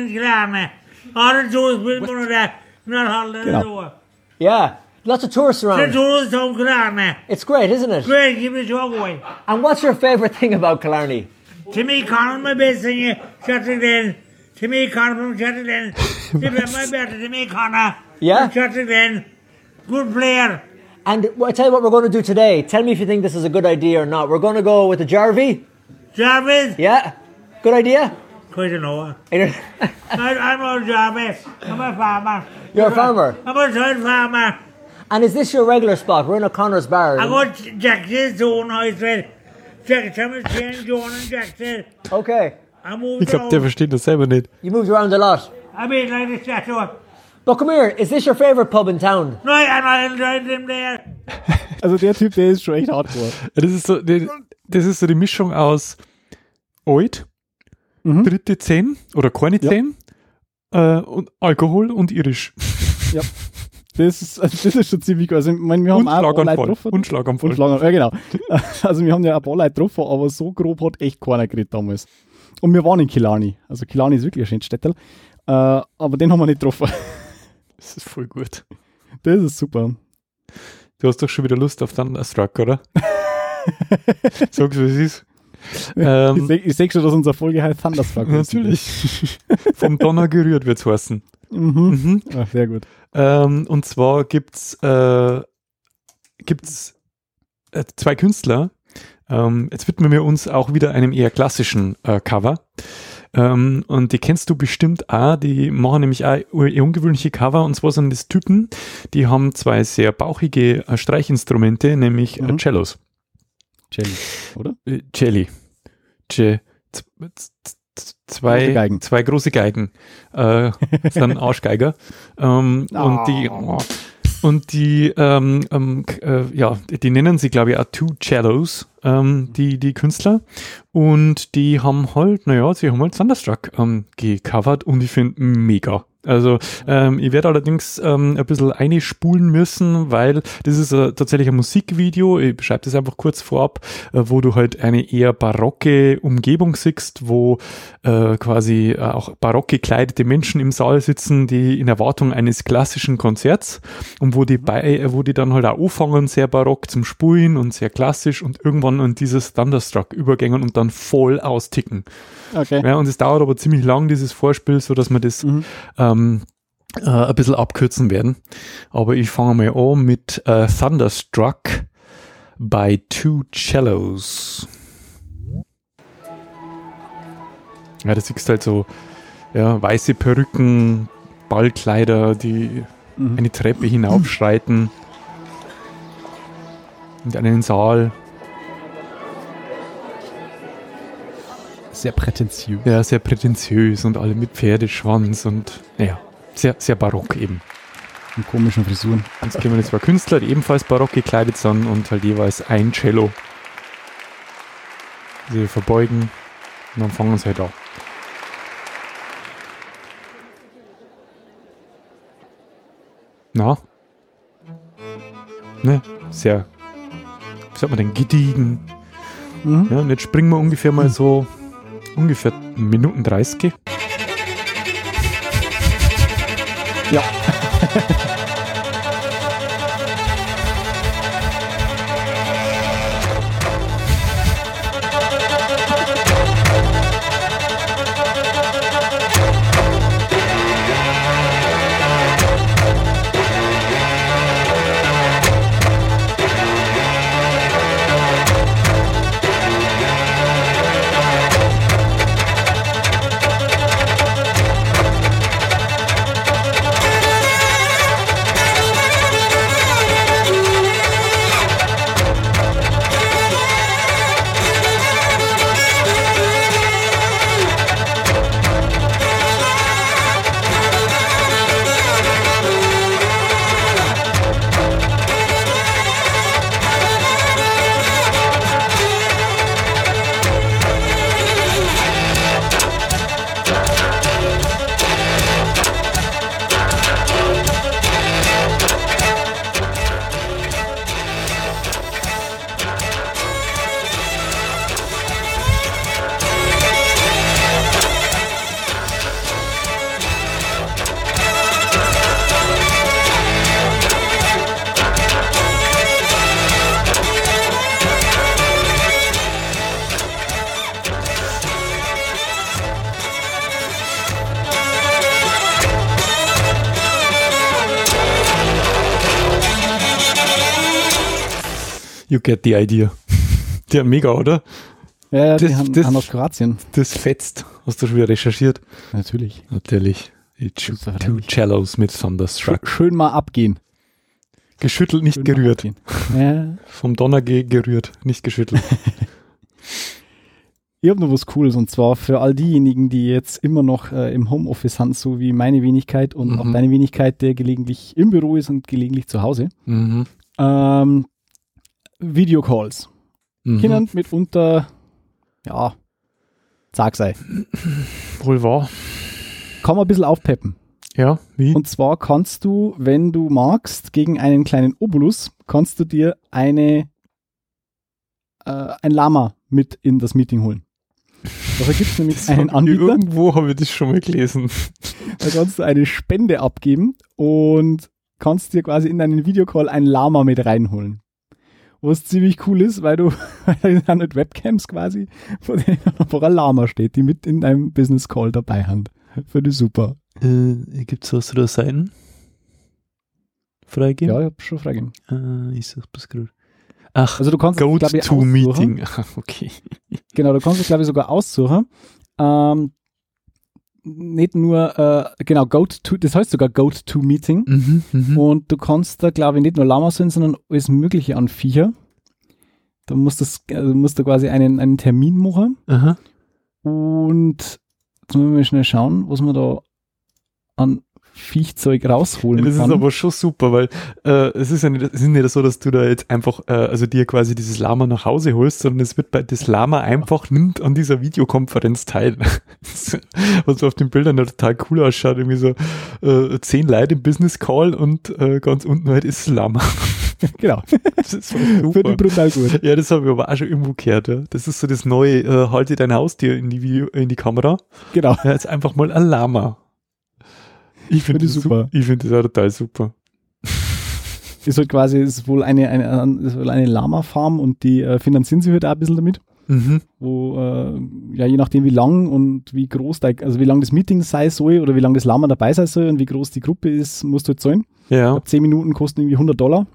in Killarney. All the tourists been born there. Not holding the Genau. door. Yeah, lots of tourists The around. Er tourists from Killarney. It's great, isn't it? Great, give me your boy. And what's your favourite thing about Killarney? To me, Connor, my best singer, Shatterglen. To me, Connor from Shatterglen. Me, my better. To me, Connor. Yeah? From Good player. And I tell you what we're going to do today. Tell me if you think this is a good idea or not. We're going to go with the Jarvie. Jarvis. Yeah? Good idea? Quite a know. You're I, I'm a Jarvis. I'm a farmer. You're a farmer. I'm a child farmer. And is this your regular spot? We're in O'Connor's bar. I got Jackson Zone, I said. Jack, Thomas Jane, John, and Jackson. Okay. I moved Ich glaube, der around. versteht das selber nicht. You moved around a lot. I made like the statue. But come here, is this your favourite pub in town? No, and I enjoyed them there. Also der Typ, der ist schon echt hardcore. Das ist so, die- das ist so die Mischung aus alt, Mhm. dritte Zehn oder keine Ja. Zehn äh, und Alkohol und irisch. Ja. Das ist, also das ist schon ziemlich gut. Also, ich meine, wir haben Und auch Schlaganfall. getroffen. Und Schlaganfall. Und Schlaganfall, ja genau. Also wir haben ja ein paar Leute getroffen, aber so grob hat echt keiner geredet damals. Und wir waren in Killarney. Also Killarney ist wirklich ein schönes Städtel. Äh, aber den haben wir nicht getroffen. Das ist voll gut. Das ist super. Du hast doch schon wieder Lust auf Thunderstruck, oder? Sag's, wie es ist. Ich Ähm, sehe ich seh schon, dass unsere Folge heißt Thunderstruck. natürlich. Vom Donner gerührt wird's heißen. Mhm. Mhm. Ach, sehr gut. Ähm, und zwar gibt's, äh, gibt's äh, zwei Künstler. Ähm, jetzt widmen wir uns auch wieder einem eher klassischen äh, Cover. Ähm, und die kennst du bestimmt auch. Die machen nämlich auch ungewöhnliche Cover. Und zwar sind das Typen, die haben zwei sehr bauchige äh, Streichinstrumente, nämlich äh, Mhm. Cellos. Jelly, oder? Äh, Celli. Ce, zwei, Große Geigen. zwei große Geigen. Äh, sind Arschgeiger. Ähm, Ah. Und die, und die, ähm, ähm, äh, ja, die nennen sie, glaube ich, auch Two Cellos, ähm, die, die Künstler. Und die haben halt, naja, sie haben halt Thunderstruck ähm, gecovert und ich finde mega. Also ähm, ich werde allerdings ähm, ein bisschen einspulen müssen, weil das ist äh, tatsächlich ein Musikvideo, ich beschreibe das einfach kurz vorab, äh, wo du halt eine eher barocke Umgebung siehst, wo äh, quasi äh, auch barock gekleidete Menschen im Saal sitzen, die in Erwartung eines klassischen Konzerts und wo die bei, äh, wo die dann halt auch anfangen, sehr barock zum Spulen und sehr klassisch und irgendwann in dieses Thunderstruck übergängen und dann voll austicken. Okay. Ja, und es dauert aber ziemlich lang, dieses Vorspiel, so dass wir das Mhm. ähm, äh, ein bisschen abkürzen werden. Aber ich fange mal an mit äh, Thunderstruck by Two Cellos. Ja, da siehst du halt so ja, weiße Perücken, Ballkleider, die Mhm. eine Treppe hinaufschreiten. In einen Saal. Sehr prätentiös. Ja, sehr prätentiös und alle mit Pferdeschwanz und ja, sehr, sehr barock eben. Und komischen Frisuren. Jetzt kommen jetzt zwei Künstler, die ebenfalls barock gekleidet sind und halt jeweils ein Cello. Sie verbeugen und dann fangen sie halt an. Na? Ne? Sehr, wie sagt man denn, gediegen. Mhm. Ja, und jetzt springen wir ungefähr mal so ungefähr Minuten 30. Ja. get the idea. Der mega, oder? Ja, ja, die Das- haben, das- haben aus Kroatien. Das fetzt. Hast du schon wieder recherchiert? Natürlich. Natürlich. Die Two Selbstverständlich. Cellos mit Thunderstruck. Schön, mal abgehen. Geschüttelt, nicht Schön gerührt. Ja. Vom Donner ge gerührt, nicht geschüttelt. Ich habe noch was Cooles und zwar für all diejenigen, die jetzt immer noch äh, im Homeoffice sind, so wie meine Wenigkeit und Mhm. auch deine Wenigkeit, der gelegentlich im Büro ist und gelegentlich zu Hause. mhm. Ähm, Videocalls. Mhm. Können mitunter, ja, sag sei, Wohl wahr. kann man ein bisschen aufpeppen. Ja, wie? Und zwar kannst du, wenn du magst, gegen einen kleinen Obolus, kannst du dir eine, äh, ein Lama mit in das Meeting holen. Dafür gibt es nämlich einen Anbieter, Irgendwo habe ich das schon mal gelesen. da kannst du eine Spende abgeben und kannst dir quasi in deinen Videocall ein Lama mit reinholen. Was ziemlich cool ist, weil du weil da sind halt Webcams quasi, vor denen Lama steht, die mit in deinem Business Call dabei haben. Finde ich super. Äh, Gibt es was zu der Seiten? Freigeben? Ja, ich hab schon freigegeben. Äh, ich suche das gerade. Ach, Also du kannst es, Go ich, to. Meeting. Ah, okay. Genau, du kannst es, glaube ich, sogar aussuchen. Ähm, nicht nur, äh, genau, Go to, das heißt sogar Go to Meeting. Mhm, mhm. Und du kannst da, glaube ich, nicht nur Lama sein, sondern alles Mögliche an Viecher. Da musst, das, also musst du quasi einen, einen Termin machen. Aha. Und jetzt müssen wir mal schnell schauen, was man da an Viechzeug rausholen Ja, das kann. ist aber schon super, weil äh, es ist ja nicht, es ist nicht so, dass du da jetzt einfach, äh, also dir quasi dieses Lama nach Hause holst, sondern es wird bei das Lama einfach nimmt an dieser Videokonferenz teil. Was auf den Bildern ja total cool ausschaut, irgendwie so äh, zehn Leute im Business Call und äh, ganz unten halt ist das Lama. genau. Das ist Finde super. ich brutal gut. Ja, das habe ich aber auch schon irgendwo gehört. Ja. Das ist so das neue, äh, halte dein Haustier in die, Video, in die Kamera. Genau. Ja, jetzt einfach mal ein Lama. Ich finde das super. Ich finde das auch total super. Ist halt quasi, ist wohl eine, eine, ist wohl eine Lama-Farm und die äh, finanzieren sich halt auch ein bisschen damit. Mhm. wo äh, ja je nachdem wie lang und wie groß da, also wie lang das Meeting sein soll oder wie lang das Lama dabei sein soll und wie groß die Gruppe ist, musst du halt zahlen. Ja. glaube, 10 Minuten kosten irgendwie 100 Dollar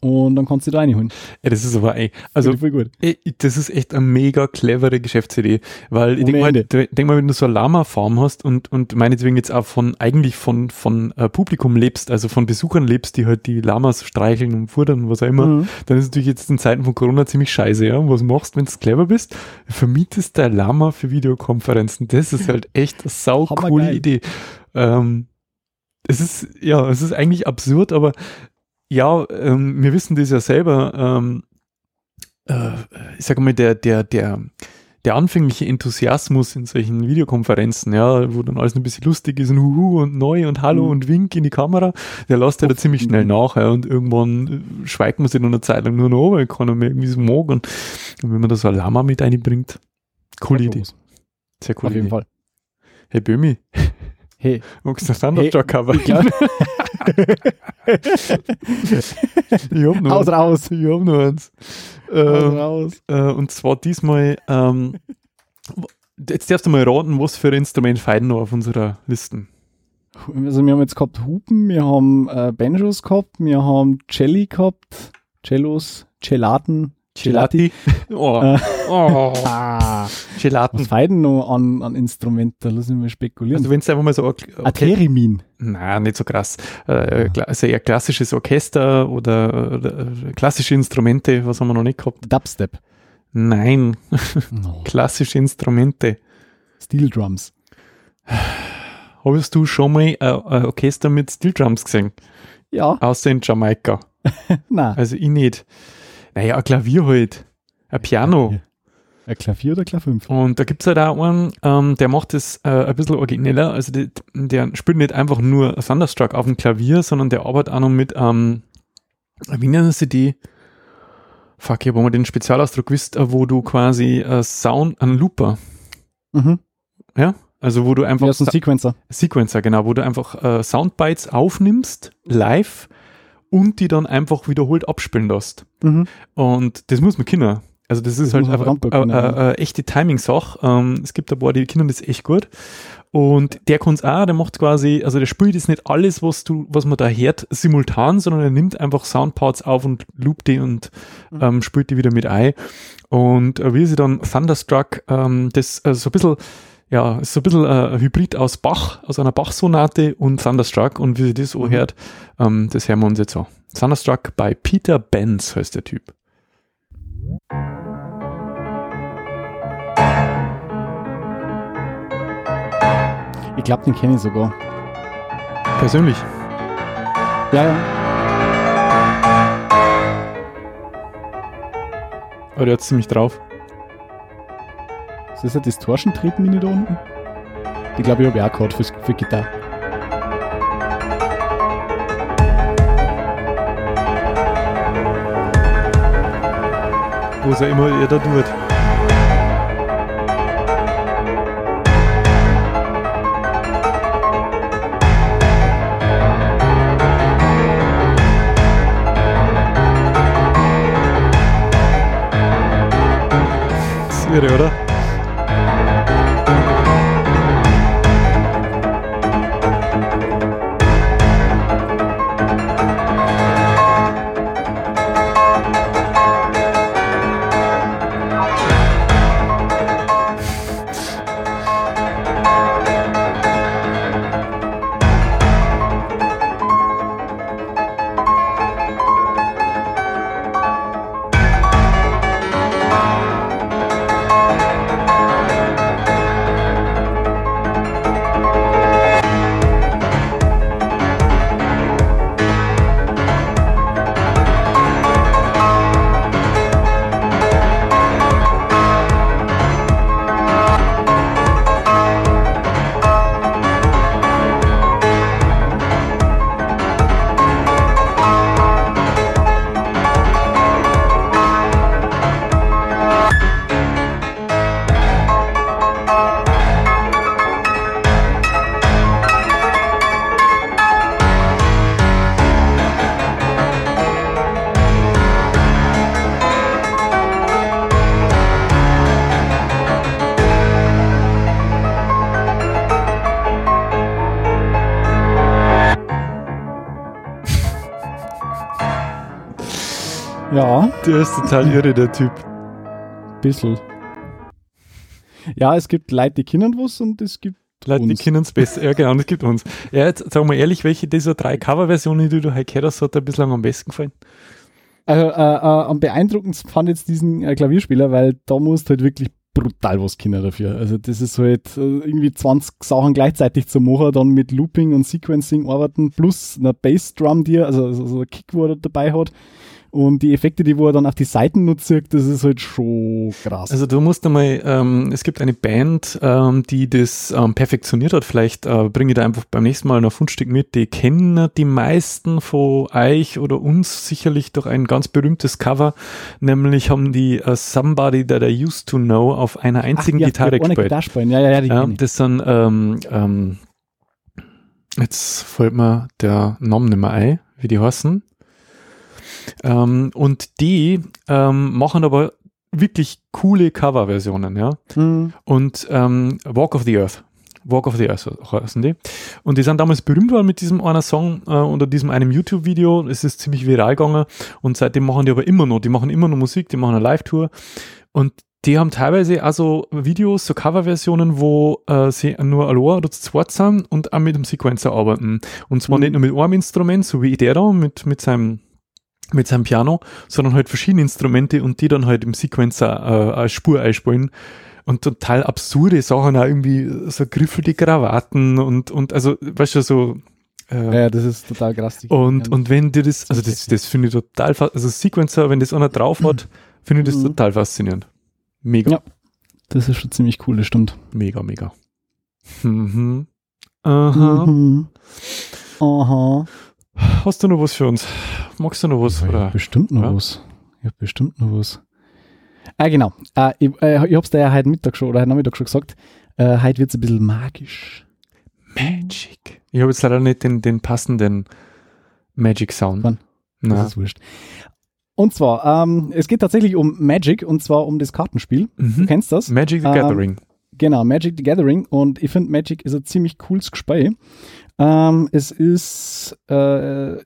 und dann kannst du da reinholen. ja, das ist aber, ey, also voll gut. Ey, Das ist echt eine mega clevere Geschäftsidee, weil ich denke mal, denk mal, wenn du so eine Lama-Farm hast und, und meinetwegen jetzt auch von, eigentlich von, von äh, Publikum lebst, also von Besuchern lebst, die halt die Lamas streicheln und fordern und was auch immer, Mhm. dann ist natürlich jetzt in Zeiten von Corona ziemlich scheiße, ja. Und was machst, wenn du clever bist? Vermietest dein Lama für Videokonferenzen. Das ist halt echt eine sau coole Hammergeil. Idee. Ähm, es ist, ja, es ist eigentlich absurd, aber ja, ähm, wir wissen das ja selber, ähm, äh, ich sage mal, der, der, der, der anfängliche Enthusiasmus in solchen Videokonferenzen, ja, wo dann alles ein bisschen lustig ist und huhu und neu und hallo Mhm. und wink in die Kamera, der lässt ja da ziemlich schnell nach, ja, und irgendwann äh, schweigt man sich dann eine Zeit lang nur noch, weil keiner mehr irgendwie so mag und, und wenn man da so ein Lama mit einbringt, coole Idee, sehr coole Auf jeden Idee. Fall. Hey Bömi, Hey, magst du das Thunderstruck-Cover? ich glaub- ich hab noch Haus raus. Ich hab noch eins. Ähm, raus. äh, und zwar diesmal, ähm, jetzt darfst du mal raten, was für ein Instrument feiden noch auf unserer Listen. Also wir haben jetzt gehabt Hupen, wir haben äh, Banjos gehabt, wir haben Celli gehabt, Cellos, Gelaten, Gelati. Oh, Äh. oh Ah, was Gelaten. feiden noch an, an Instrumenten? Lassen wir mal spekulieren. Also wenn es einfach mal so okay, A Theremin. Nein, nicht so krass. Äh, also eher klassisches Orchester oder, oder klassische Instrumente, was haben wir noch nicht gehabt? Dubstep. Nein, No. klassische Instrumente. Steel Drums. Hast du schon mal ein Orchester mit Steel Drums gesehen? Ja, Außer in Jamaika. na. Also ich nicht. Naja, ein Klavier halt. Ein Piano. Ein Klavier oder Klavier 5? Und da gibt's halt auch einen, ähm, der macht das äh, ein bisschen origineller. Also die, der spielt nicht einfach nur Thunderstruck auf dem Klavier, sondern der arbeitet auch noch mit, ähm, wie nennen sie die? Fuck, ich habe mal den Spezialausdruck gewusst, äh, wo du quasi äh, Sound, einen Looper, Mhm. ja? Also wo du einfach Ja, so ein Sequencer. Sequencer, genau, wo du einfach äh, Soundbites aufnimmst, live, und die dann einfach wiederholt abspielen lässt. Mhm. Und das muss man können. Also das ist Das halt eine, echte Timing-Sache. Ähm, es gibt ein paar, die können das echt gut. Und der kann es auch, der macht quasi, also der spielt jetzt nicht alles, was du, was man da hört, simultan, sondern er nimmt einfach Soundparts auf und loopt die und ähm, spielt die wieder mit ein. Und äh, wie sie dann Thunderstruck, ähm, das äh, so ein bisschen, ja, ist so ein bisschen äh, ein Hybrid aus Bach, aus einer Bach-Sonate und Thunderstruck und wie sie das so hört, ähm, das hören wir uns jetzt so. Thunderstruck bei Peter Benz heißt der Typ. Ich glaube, den kenne ich sogar. Persönlich. Ja, ja. Aber der hat ziemlich drauf. Ist das ein Distortion-Tretmini da unten? Die glaube ich habe ich auch gehabt fürs, für Gitarre. Wo es ja immer er da tut. Das ist irre, oder? Der ist total irre, der Typ. bisschen. Ja, es gibt Leute, die kennen was und es gibt Leute, die uns. kennen es besser. Ja, genau, das gibt uns. Ja, jetzt sagen wir ehrlich, welche dieser drei Coverversionen, die du heute gehört hast, hat dir bislang am besten gefallen? Also, äh, äh, am beeindruckendsten fand ich jetzt diesen äh, Klavierspieler, weil da musst du halt wirklich brutal was kennen dafür. Also das ist halt äh, irgendwie 20 Sachen gleichzeitig zu machen, dann mit Looping und Sequencing arbeiten, plus einer Bassdrum, die er, also, also so ein Kick, wo er dabei hat. Und die Effekte, die wo er dann auf die Seiten nutzt, das ist halt schon krass. Also du musst einmal, ähm, es gibt eine Band, ähm, die das ähm, perfektioniert hat. Vielleicht äh, bringe ich da einfach beim nächsten Mal noch ein Fundstück mit. Die kennen die meisten von euch oder uns sicherlich durch ein ganz berühmtes Cover. Nämlich haben die äh, Somebody That I Used to Know auf einer einzigen Ach, ja, Gitarre gespielt. Ja, ja, ja, die Ja, das sind, ähm, ähm, jetzt fällt mir der Name nicht mehr ein, wie die heißen. Ähm, und die ähm, machen aber wirklich coole Coverversionen, ja. Hm. Und ähm, Walk of the Earth. Walk of the Earth heißen die. Und die sind damals berühmt worden mit diesem einer Song äh, unter diesem einem YouTube-Video. Es ist ziemlich viral gegangen und seitdem machen die aber immer noch. Die machen immer noch Musik, die machen eine Live-Tour. Und die haben teilweise also Videos, so Coverversionen, wo äh, sie nur allein oder zu zweit sind und auch mit dem Sequencer arbeiten. Und zwar Mhm. nicht nur mit einem Instrument, so wie der da, mit, mit seinem mit seinem Piano, sondern halt verschiedene Instrumente und die dann halt im Sequencer äh, als Spur einspielen. Und total absurde Sachen, auch irgendwie so griffelte Krawatten und, und also, weißt du, so. Äh, Ja, das ist total krass. Und, und wenn dir das, also das, das finde ich total, also Sequencer, wenn das einer drauf hat, finde ich das Mhm. total faszinierend. Mega, Ja. das ist schon ziemlich cool, das stimmt. mega, mega. Mhm. Aha. Mhm. Aha. Hast du noch was für uns? Magst du noch was? Ich hab Oder? bestimmt noch Ja. was. Ich hab bestimmt noch was. Ah, genau. Äh, ich äh, ich hab's dir ja heute Mittag schon oder heute Nachmittag schon gesagt. Äh, heute wird's ein bisschen magisch. Magic. Ich habe jetzt leider nicht den, den passenden Magic Sound. Wann? Das ist wurscht. Und zwar, ähm, es geht tatsächlich um Magic und zwar um das Kartenspiel. Du kennst das? Magic the Ähm, Gathering. Genau, Magic the Gathering. Und ich finde, Magic ist ein ziemlich cooles Gespräch. Ähm, es ist äh,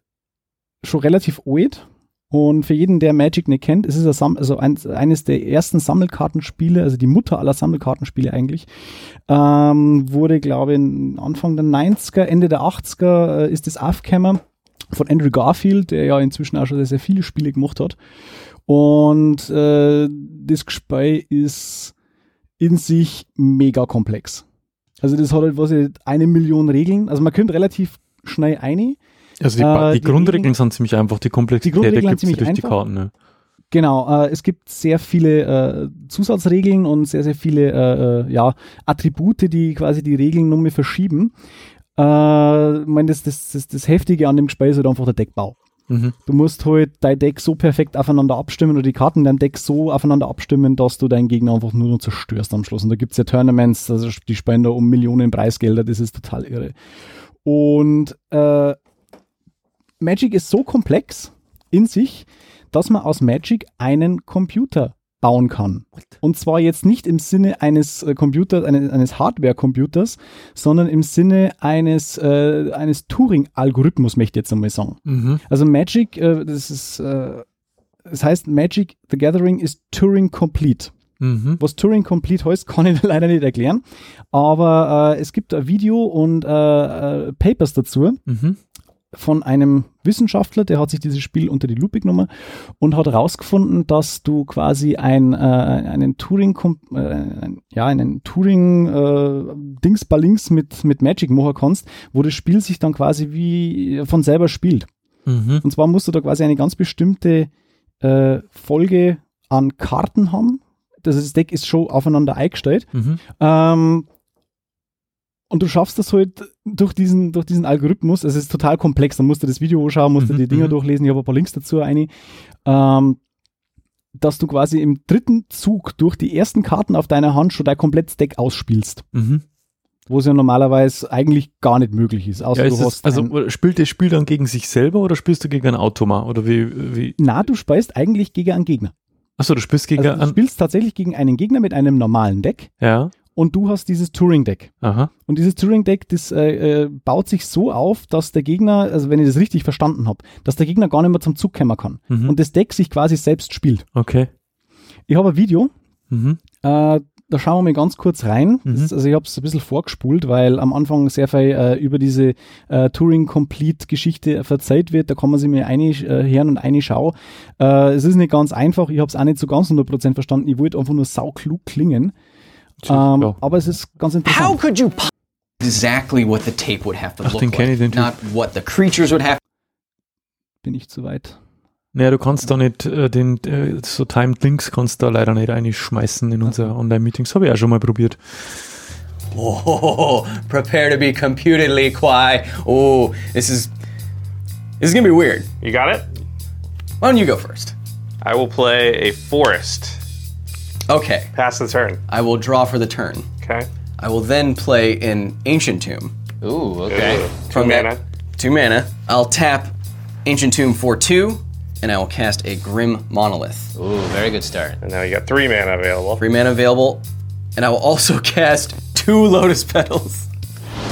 schon relativ alt. Und für jeden, der Magic nicht kennt, es ist Sam also ein, eines der ersten Sammelkartenspiele, also die Mutter aller Sammelkartenspiele eigentlich. Ähm, wurde, glaube ich, Anfang der 90er, Ende der 80er äh, ist das aufgekommen von Andrew Garfield, der ja inzwischen auch schon sehr, sehr viele Spiele gemacht hat. Und äh, das Gespräch ist in sich mega komplex. Also das hat halt was eine Million Regeln. Also man könnte relativ schnell eine. Also die, äh, die, die Grundregeln Regeln- sind ziemlich einfach, die Komplexität Die ergibt sich durch die einfach. Karten. Ne? Genau, äh, es gibt sehr viele äh, Zusatzregeln und sehr, sehr viele äh, äh, ja, Attribute, die quasi die Regeln nur mehr verschieben. Äh, ich meine, das, das, das, das Heftige an dem Spiel ist halt einfach der Deckbau. Mhm. Du musst halt dein Deck so perfekt aufeinander abstimmen oder die Karten in deinem Deck so aufeinander abstimmen, dass du deinen Gegner einfach nur noch zerstörst am Schluss. Und da gibt's ja Tournaments, also die da um Millionen Preisgelder, das ist total irre. Und äh, Magic ist so komplex in sich, dass man aus Magic einen Computer bauen kann. Und zwar jetzt nicht im Sinne eines äh, Computers, eines, eines Hardware-Computers, sondern im Sinne eines, äh, eines Turing-Algorithmus, möchte ich jetzt einmal sagen. Mhm. Also Magic, äh, das ist, äh, das heißt Magic the Gathering ist Turing Complete. Mhm. Was Turing Complete heißt, kann ich leider nicht erklären. Aber äh, es gibt ein Video und äh, äh, Papers dazu Mhm. Von einem Wissenschaftler, der hat sich dieses Spiel unter die Lupe genommen und hat herausgefunden, dass du quasi ein, äh, einen Turing, äh, ja, einen Turing äh, Dings Links mit, mit Magic machen kannst, wo das Spiel sich dann quasi wie von selber spielt. Mhm. Und zwar musst du da quasi eine ganz bestimmte äh, Folge an Karten haben. Das, das Deck ist schon aufeinander eingestellt. Mhm. Ähm, und du schaffst das halt durch diesen, durch diesen Algorithmus. Es ist total komplex. Dann musst du das Video anschauen, musst du Mhm, die Dinger mhm. durchlesen. Ich habe ein paar Links dazu eine. Ähm, dass du quasi im dritten Zug durch die ersten Karten auf deiner Hand schon dein komplettes Deck ausspielst. Mhm. Wo es ja normalerweise eigentlich gar nicht möglich ist. Außer Ja, du ist hast das, also spielt das Spiel dann gegen sich selber oder spielst du gegen ein Automa? Oder wie, wie? na, du spielst eigentlich gegen einen Gegner. Achso, du spielst gegen Also du spielst tatsächlich gegen einen Gegner mit einem normalen Deck Ja, und du hast dieses Turing-Deck. aha. Und dieses Turing-Deck, das äh, äh, baut sich so auf, dass der Gegner, also wenn ich das richtig verstanden habe, dass der Gegner gar nicht mehr zum Zug kommen kann. Mhm. Und das Deck sich quasi selbst spielt. Okay. Ich habe ein Video, Mhm. äh, da schauen wir mal ganz kurz rein. Mhm. Das, also ich habe es ein bisschen vorgespult, weil am Anfang sehr viel äh, über diese äh, Turing-Complete-Geschichte verzeiht wird. Da kann man sich mir eine hören und eine Schau. Äh, es ist nicht ganz einfach. Ich habe es auch nicht so ganz 100% verstanden. Ich wollte einfach nur sauklug klingen. Ähm, ja. aber es ist ganz interessant. How could you exactly what the tape would have to Ach, look den like, ich, den Typ. not what the creatures would have. Bin ich zu weit? Naja, du kannst da nicht äh, den äh, so Timed Links kannst da leider nicht reinschmeißen in unser Online-Meetings. Habe ich auch schon mal probiert. Oh, prepare to be computedly quiet. Oh, this is this is gonna be weird. You got it? Why don't you go first? I will play a forest. Okay, Pass the turn. I will draw for the turn. Okay. I will then play an ancient tomb. Ooh, okay. Ooh, Two From that- mana. Two mana. I'll tap ancient tomb for two, and I will cast a grim monolith. Ooh, very good start. And now you got three mana available. Three mana available, and I will also cast two lotus petals.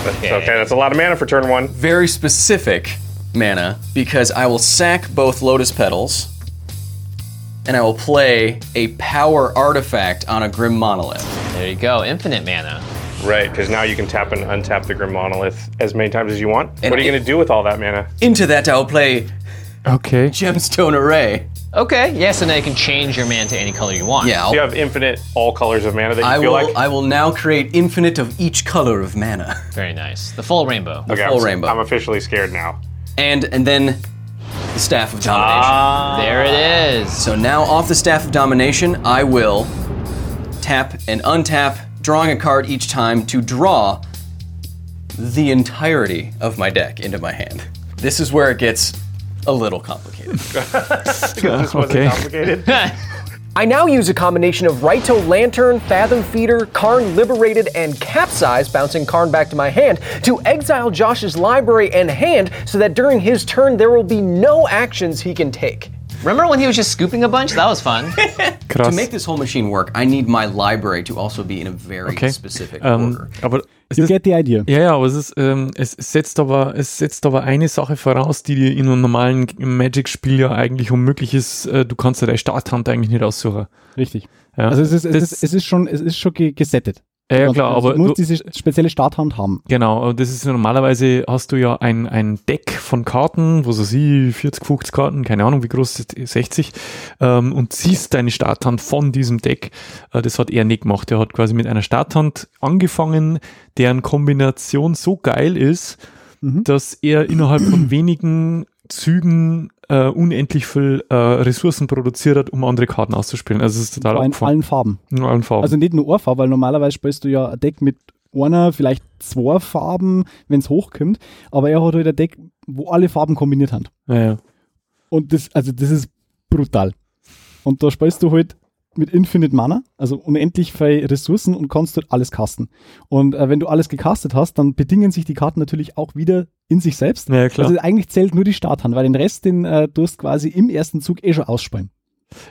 Okay. okay, that's a lot of mana for turn one. very specific mana because I will sack both Lotus Petals and I will play a power artifact on a Grim Monolith. There you go. Infinite mana. Right, because now you can tap and untap the Grim Monolith as many times as you want. And what are you going to do with all that mana? Into that, I will play Okay. Gemstone Array. Okay, yeah, so now you can change your mana to any color you want. Yeah, Do you I'll, have infinite all colors of mana that you I feel will. like? I will now create infinite of each color of mana, Very nice. The full rainbow. okay, full I'm, rainbow. I'm officially scared now. and and then the Staff of Domination. Ah. There it is. So now off the Staff of Domination, I will tap and untap, drawing a card each time to draw the entirety of my deck into my hand. This is where it gets a little complicated. This wasn't okay. complicated. I now use a combination of Raito Lantern, Fathom Feeder, Karn Liberated, and Capsize, bouncing Karn back to my hand, to exile Josh's library and hand so that during his turn there will be no actions he can take. Remember when he was just scooping a bunch? That was fun. To make this whole machine work, I need my library to also be in a very Okay. specific Ähm, order. aber es You ist, get the idea. ja, ja, aber es ist, ähm, es setzt aber, es setzt aber eine Sache voraus, die dir in einem normalen Magic-Spiel ja eigentlich unmöglich ist. Äh, du kannst ja deine Starthand eigentlich nicht aussuchen. Richtig. Ja. Also es ist, es, Das- ist, es ist schon, es ist schon ge- gesettet. Ja, ja, klar, also aber du musst du- diese spezielle Starthand haben. Genau, das ist normalerweise hast du ja ein, ein Deck von Karten, wo so sie 40, 50 Karten, keine Ahnung, wie groß ist 60, ähm, und ziehst deine Starthand von diesem Deck. Äh, das hat er nicht gemacht. Er hat quasi mit einer Starthand angefangen, deren Kombination so geil ist, dass er innerhalb von wenigen Zügen äh, unendlich viel äh, Ressourcen produziert hat, um andere Karten auszuspielen. Also es ist total in allen Farben. In allen Farben. Also nicht nur Farbe, weil normalerweise spielst du ja ein Deck mit einer, vielleicht zwei Farben, wenn es hochkommt. Aber er hat halt ein Deck, wo alle Farben kombiniert haben. ja, ja. Und das, also das ist brutal. Und da spielst du halt mit Infinite Mana, also unendlich viele Ressourcen und kannst dort alles casten. Und äh, wenn du alles gecastet hast, dann bedingen sich die Karten natürlich auch wieder in sich selbst. Ja, klar. Also eigentlich zählt nur die Starthand, weil den Rest, den äh, tust quasi im ersten Zug eh schon ausspielen.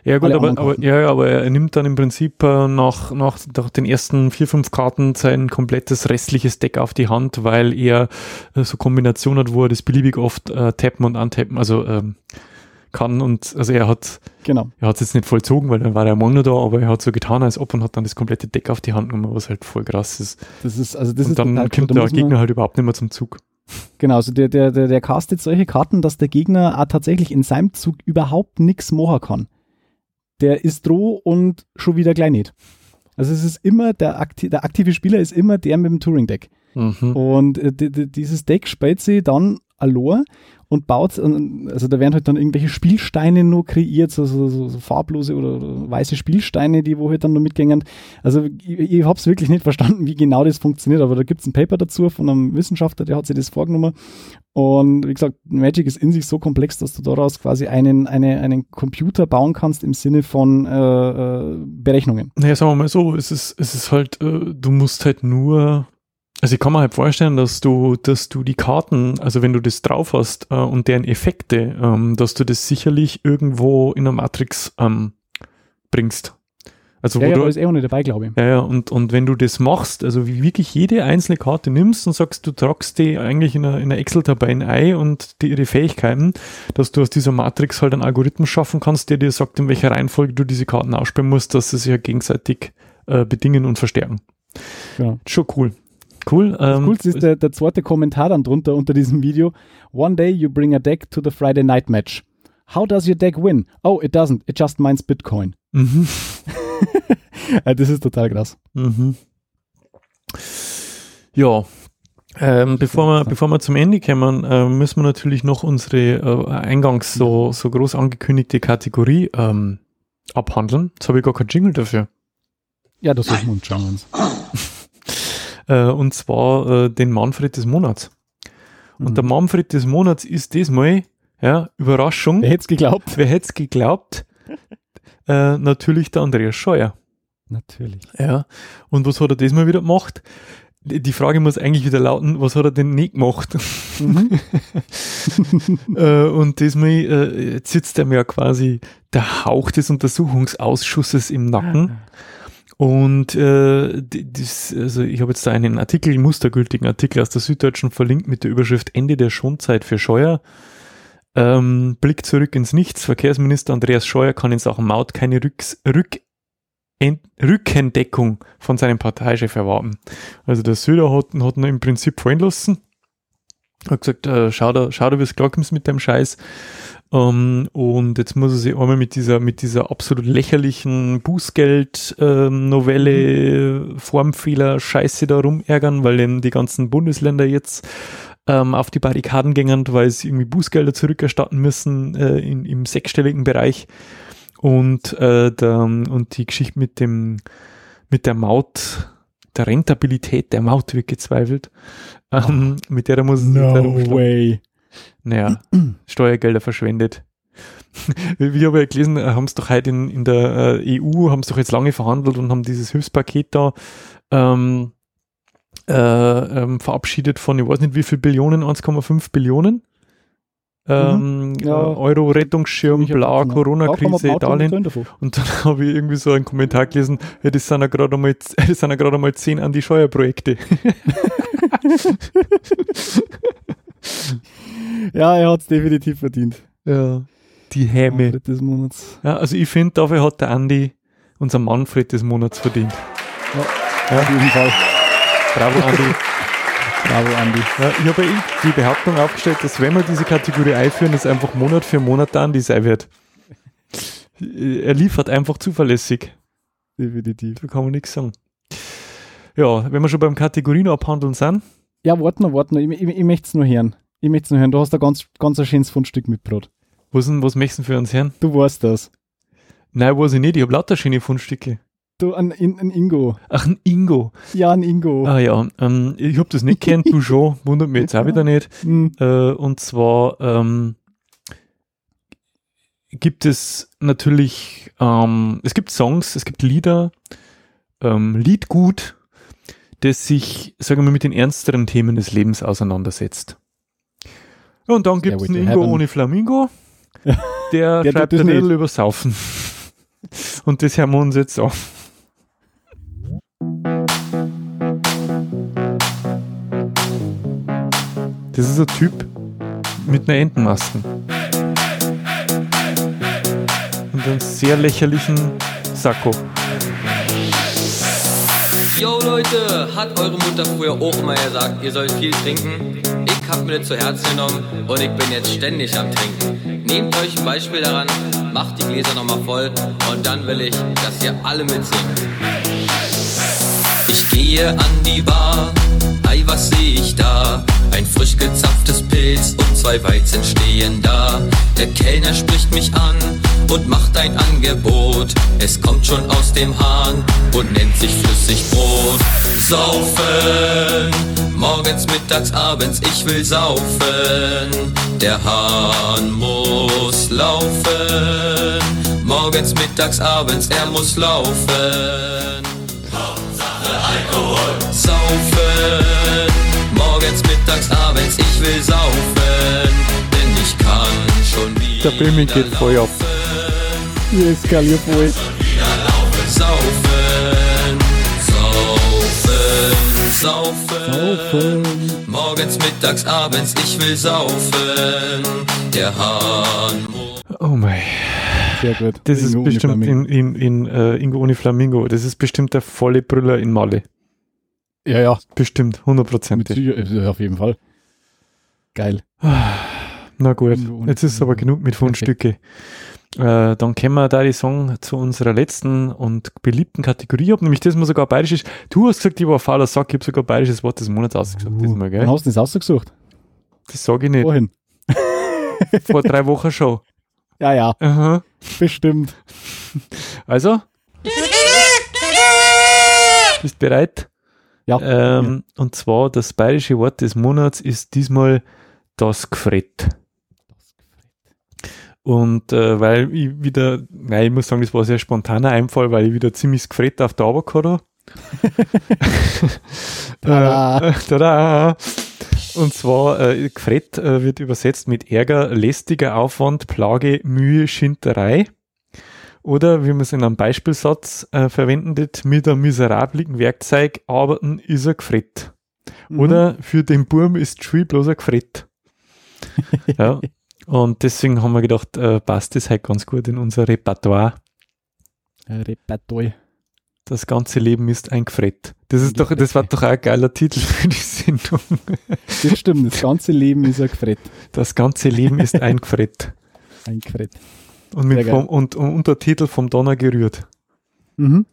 Ja gut, aber, aber, ja, ja, aber er nimmt dann im Prinzip äh, nach, nach, nach den ersten vier, fünf Karten sein komplettes restliches Deck auf die Hand, weil er äh, so Kombination hat, wo er das beliebig oft äh, tappen und untappen, also ähm, kann und also er hat Genau. er hat es jetzt nicht vollzogen, weil dann war er morgen noch da, aber er hat so getan, als ob und hat dann das komplette Deck auf die Hand genommen, was halt voll krass ist. Das ist, also das und ist dann kommt der Gegner halt überhaupt nicht mehr zum Zug. Genau, also der, der, der, der castet solche Karten, dass der Gegner auch tatsächlich in seinem Zug überhaupt nichts machen kann. Der ist droh und schon wieder gleich nicht. Also es ist immer, der, akti der aktive Spieler ist immer der mit dem Turing-Deck. Mhm. Und äh, di- di- dieses Deck spielt sie dann allein und baut, und- also da werden halt dann irgendwelche Spielsteine nur kreiert, so, so, so, so farblose oder, weiße Spielsteine, die wo halt dann nur mitgängen. Also ich, ich habe es wirklich nicht verstanden, wie genau das funktioniert, aber da gibt es ein Paper dazu von einem Wissenschaftler, der hat sich das vorgenommen. Und wie gesagt, Magic ist in sich so komplex, dass du daraus quasi einen, eine, einen Computer bauen kannst im Sinne von äh, äh, Berechnungen. Naja, sagen wir mal so, es ist, es ist halt, äh, du musst halt nur, also ich kann mir halt vorstellen, dass du, dass du die Karten, also wenn du das drauf hast äh, und deren Effekte, ähm, dass du das sicherlich irgendwo in der Matrix ähm, bringst. Also ja, wo ja, du, da ist eh auch nicht dabei, glaube ich. ja, ja, und, und wenn du das machst, also wie wirklich jede einzelne Karte nimmst und sagst, du tragst die eigentlich in einer, in einer Excel-Tabelle ein und die, ihre Fähigkeiten, dass du aus dieser Matrix halt einen Algorithmus schaffen kannst, der dir sagt, in welcher Reihenfolge du diese Karten ausspielen musst, dass sie sich ja gegenseitig äh, bedingen und verstärken. Ja. Schon cool. Cool. Das Ähm, Coolste ist der, der zweite Kommentar dann drunter unter diesem Video. One day you bring a deck to the Friday night match. How does your deck win? Oh, it doesn't. It just mines Bitcoin. Mhm. Das ist total krass. Mhm. Ja, ähm, bevor, wir, bevor wir zum Ende kommen, äh, müssen wir natürlich noch unsere äh, eingangs so, so groß angekündigte Kategorie ähm, abhandeln. Jetzt habe ich gar kein Jingle dafür. Ja, das schauen wir uns. Äh, und zwar äh, den Manfred des Monats. Und der Manfred des Monats ist diesmal, ja, Überraschung. Wer hätte es geglaubt? Wer hätte es geglaubt? äh, natürlich der Andreas Scheuer. Natürlich. Ja. Und was hat er diesmal wieder gemacht? Die Frage muss eigentlich wieder lauten, was hat er denn nicht gemacht? äh, und diesmal äh, jetzt sitzt er mir ja quasi der Hauch des Untersuchungsausschusses im Nacken. Und äh, das, also ich habe jetzt da einen Artikel, einen mustergültigen Artikel aus der Süddeutschen verlinkt mit der Überschrift Ende der Schonzeit für Scheuer. Ähm, Blick zurück ins Nichts. Verkehrsminister Andreas Scheuer kann in Sachen Maut keine Rücks, Rück, Ent, Rückendeckung von seinem Parteichef erwarten. Also der Söder hat, hat ihn im Prinzip fallen lassen. Hat gesagt, äh, schau da, schau da, wie es mit dem Scheiß. Ähm, und jetzt muss er sich einmal mit dieser, mit dieser absolut lächerlichen Bußgeld-Novelle, Formfehler, Scheiße da rumärgern, weil eben die ganzen Bundesländer jetzt ähm, auf die Barrikaden gingen, weil sie irgendwie Bußgelder zurückerstatten müssen äh, in, im sechsstelligen Bereich. Und, äh, der, und die Geschichte mit dem, mit der Maut, der Rentabilität der Maut wird gezweifelt. Ähm, mit der da muss No rumschlagen. way. Naja, Steuergelder verschwendet. Wie ich habe ja gelesen, haben es doch heute in, in der äh, EU, haben es doch jetzt lange verhandelt und haben dieses Hilfspaket da ähm, äh, ähm, verabschiedet von, ich weiß nicht wie viel Billionen, 1,5 Billionen Ähm, Mhm. Ja. äh, Euro-Rettungsschirm, Ich hab bla, Corona-Krise, Darlehen. Und dann habe ich irgendwie so einen Kommentar gelesen, ja, das sind ja gerade einmal, das sind ja gerade einmal zehn an die Steuerprojekte. Ja, er hat es definitiv verdient. Ja. Die Häme. Manfred des Monats. Ja, also ich finde, dafür hat der Andi, unser Manfred des Monats verdient. Ja, auf jeden Fall. Bravo, Andi. Bravo, Andi. Ja, ich habe ja eh die Behauptung aufgestellt, dass wenn wir diese Kategorie einführen, das einfach Monat für Monat der Andi sein wird. Er liefert einfach zuverlässig. Definitiv. Da kann man nichts sagen. Ja, wenn wir schon beim Kategorien abhandeln sind, Ja, warte noch, warte noch. Ich, ich, ich möchte es nur hören. Ich möchte es nur hören. Du hast ein ganz, ganz ein schönes Fundstück mitgebracht. was, denn- was möchten für uns hören? Du weißt das. Nein, weiß ich nicht, ich habe lauter schöne Fundstücke. Du, ein, ein, Ingo. Ach, ein Ingo. Ja, ein Ingo. Ah ja, ähm, ich habe das nicht kennt, du schon, wundert mich jetzt auch wieder nicht. Hm. Äh, und zwar ähm, gibt es natürlich, ähm, es gibt Songs, es gibt Lieder, ähm, Liedgut, das sich, sagen wir, mit den ernsteren Themen des Lebens auseinandersetzt. Und dann gibt es einen Ingo ohne Flamingo, der, Der schreibt ein. Lied über Saufen. Und das hören wir uns jetzt an. Das ist ein Typ mit einer Entenmaske. Und einem sehr lächerlichen Sakko. Yo Leute, hat eure Mutter früher auch immer gesagt, ihr sollt viel trinken? Ich hab mir das zu Herzen genommen und ich bin jetzt ständig am Trinken. Nehmt euch ein Beispiel daran, macht die Gläser nochmal voll und dann will ich, dass ihr alle mitsingen. Ich gehe an die Bar, ei, was seh ich da? Ein frisch gezapftes Pilz und zwei Weizen stehen da. Der Kellner spricht mich an und macht ein Angebot. Es kommt schon aus dem Hahn und nennt sich Flüssigbrot. Saufen, morgens, mittags, abends, ich will saufen. Der Hahn muss laufen. Morgens, mittags, abends, er muss laufen. Alkohol. Saufen, morgens, mittags, abends, ich will saufen, denn ich kann schon wieder Der Bimmel geht voll ab. Hier wieder laufen. Saufen, saufen, saufen, morgens, mittags, abends, ich will saufen, der Hahn Oh mein. Sehr gut. Das ist Ingo ohne bestimmt in, in, in äh, Ingo ohne Flamingo. Das ist bestimmt der volle Brüller in Malle. Ja, ja. Bestimmt, hundertprozentig. Auf jeden Fall. Geil. Na gut, jetzt ist es aber genug mit Fundstücke. Äh, dann kommen wir da die Song zu unserer letzten und beliebten Kategorie. Ich habe nämlich das mal sogar bayerisch. Du hast gesagt, ich war ein fauler Sack, ich habe sogar bayerisches Wort des Monats ausgesucht. diesmal, gell? Wann hast du das ausgesucht? Das sage ich nicht. Wohin? Vor drei Wochen schon. Ja, ja. Aha. Bestimmt. Also? Bist bereit? Ja. Ähm, Und zwar das bayerische Wort des Monats ist diesmal das Gefrett. Und äh, weil ich wieder, nein, ich muss sagen, das war ein sehr spontaner Einfall, weil ich wieder ziemlich das Gefrett auf der Arbeit habe. Tada. Äh, tada. Und zwar, äh, Gefrett äh, wird übersetzt mit Ärger, lästiger Aufwand, Plage, Mühe, Schinterei. Oder wie man es in einem Beispielsatz äh, verwendet, mit einem miserablen Werkzeug arbeiten ist er Gefrett. Mhm. Oder für den Burm ist Schwie bloß ein Gefrett. ja. Und deswegen haben wir gedacht, äh, passt das halt ganz gut in unser Repertoire. Ein Repertoire. Das ganze Leben ist ein Gefrett. Das ist doch, das war doch auch ein geiler Titel für die Sendung. Das stimmt, das ganze Leben ist ein Gefrett. Das ganze Leben ist ein Gefrett. Ein Gefrett. Und, mit vom, und, und Untertitel vom Donner gerührt. Mhm.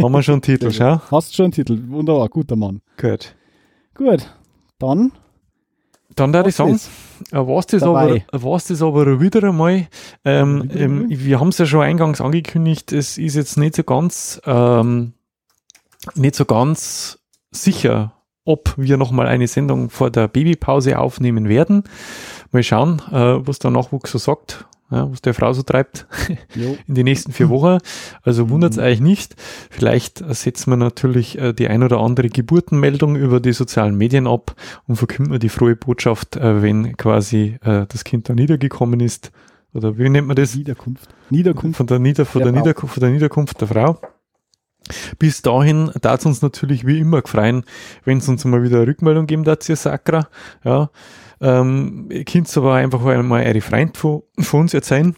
Haben wir schon einen Titel, schau. Hast schon einen Titel. Wunderbar, guter Mann. Gut. Gut, dann Dann da ich Was sagen, ist äh, war's das, aber, dabei? war's das aber wieder einmal. Ähm, Wieder ähm, wir haben es ja schon eingangs angekündigt, es ist jetzt nicht so ganz, ähm, nicht so ganz sicher, ob wir nochmal eine Sendung vor der Babypause aufnehmen werden. Mal schauen, äh, was der Nachwuchs so sagt. Ja, was der Frau so treibt Jo. in die nächsten vier Wochen. Also wundert es eigentlich nicht. Vielleicht setzen wir natürlich äh, die ein oder andere Geburtenmeldung über die sozialen Medien ab und verkünden wir die frohe Botschaft, äh, wenn quasi äh, das Kind da niedergekommen ist. Oder wie nennt man das? Niederkunft. Niederkunft. Von der, Nieder, von Der der. Niederkunft, von der Niederkunft der Frau. Bis dahin darf es uns natürlich wie immer gefreien, wenn es uns mal wieder eine Rückmeldung geben darf, ihr Sakra. Ja, ähm, ihr könnt aber einfach einmal eure Freund von, von uns erzählen.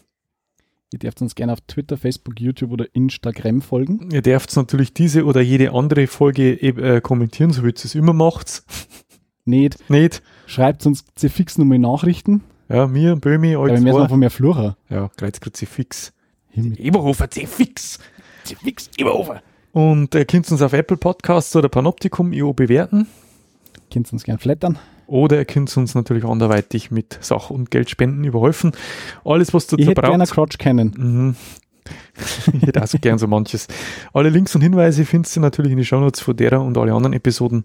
Ihr dürft uns gerne auf Twitter, Facebook, YouTube oder Instagram folgen. Ihr dürft natürlich diese oder jede andere Folge äh, kommentieren, so wie ihr es immer macht. Nicht. Nicht. Schreibt uns fix nochmal Nachrichten. Ja, mir, Böhmi, Aber euch wir müssen zwei. einfach mehr Flucher. Ja, Kreuzkreuzifix. Himmel. Eberhofer, C-Fix. C-Fix, Eberhofer. Und ihr könnt uns auf Apple Podcasts oder Panoptikum.io bewerten. Könnt uns gerne flattern. Oder ihr könnt uns natürlich anderweitig mit Sach- und Geldspenden überhelfen. Alles, was dazu Ich hätte gerne braucht. Crotch kennen. Mhm. ich hätte auch so gern so manches. Alle Links und Hinweise findest du natürlich in die Shownotes von derer und alle anderen Episoden.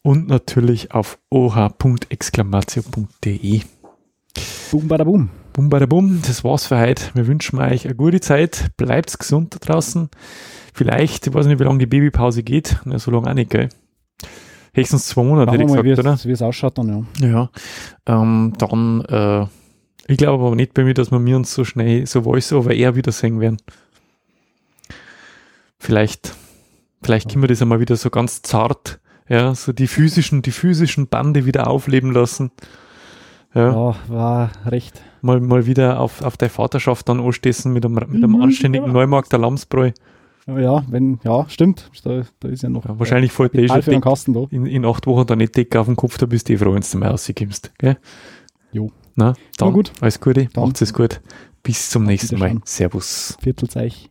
Und natürlich auf oh.exclamatio.de. Boom, bada boom. Bum, bada bum, das war's für heute. Wir wünschen euch eine gute Zeit. Bleibt gesund da draußen. Vielleicht, ich weiß nicht, wie lange die Babypause geht. Na, so lange auch nicht, gell? Höchstens zwei Monate, hätte ich wir mal, gesagt, wie oder? es- wie es ausschaut dann, ja. Ja, ähm, dann, äh, ich glaube aber nicht bei mir, dass wir mir uns so schnell so Voice-Over eher wiedersehen werden. Vielleicht, vielleicht können wir das einmal wieder so ganz zart, ja, so die physischen, die physischen Bande wieder aufleben lassen. Ja, Ja, war recht. mal, mal wieder auf, auf der Vaterschaft dann anstessen mit einem, mit einem anständigen Neumarkter Lamsbräu. Ja, wenn, ja, stimmt. Da, da ist ja noch. Ja, wahrscheinlich fällt der eh Kapital schon dick, Kasten da. in, in acht Wochen dann nicht dick auf den Kopf, da bist du eh froh, wenn du mal rauskommst. Gell? Jo. Na, dann, gut. alles Gute, Dann. macht's es gut. Bis zum nächsten Mal. Servus. Viertelzeich.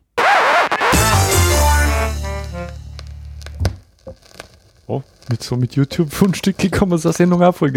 Oh, mit so mit YouTube-Fundstücke kann man so eine Sendung auch voll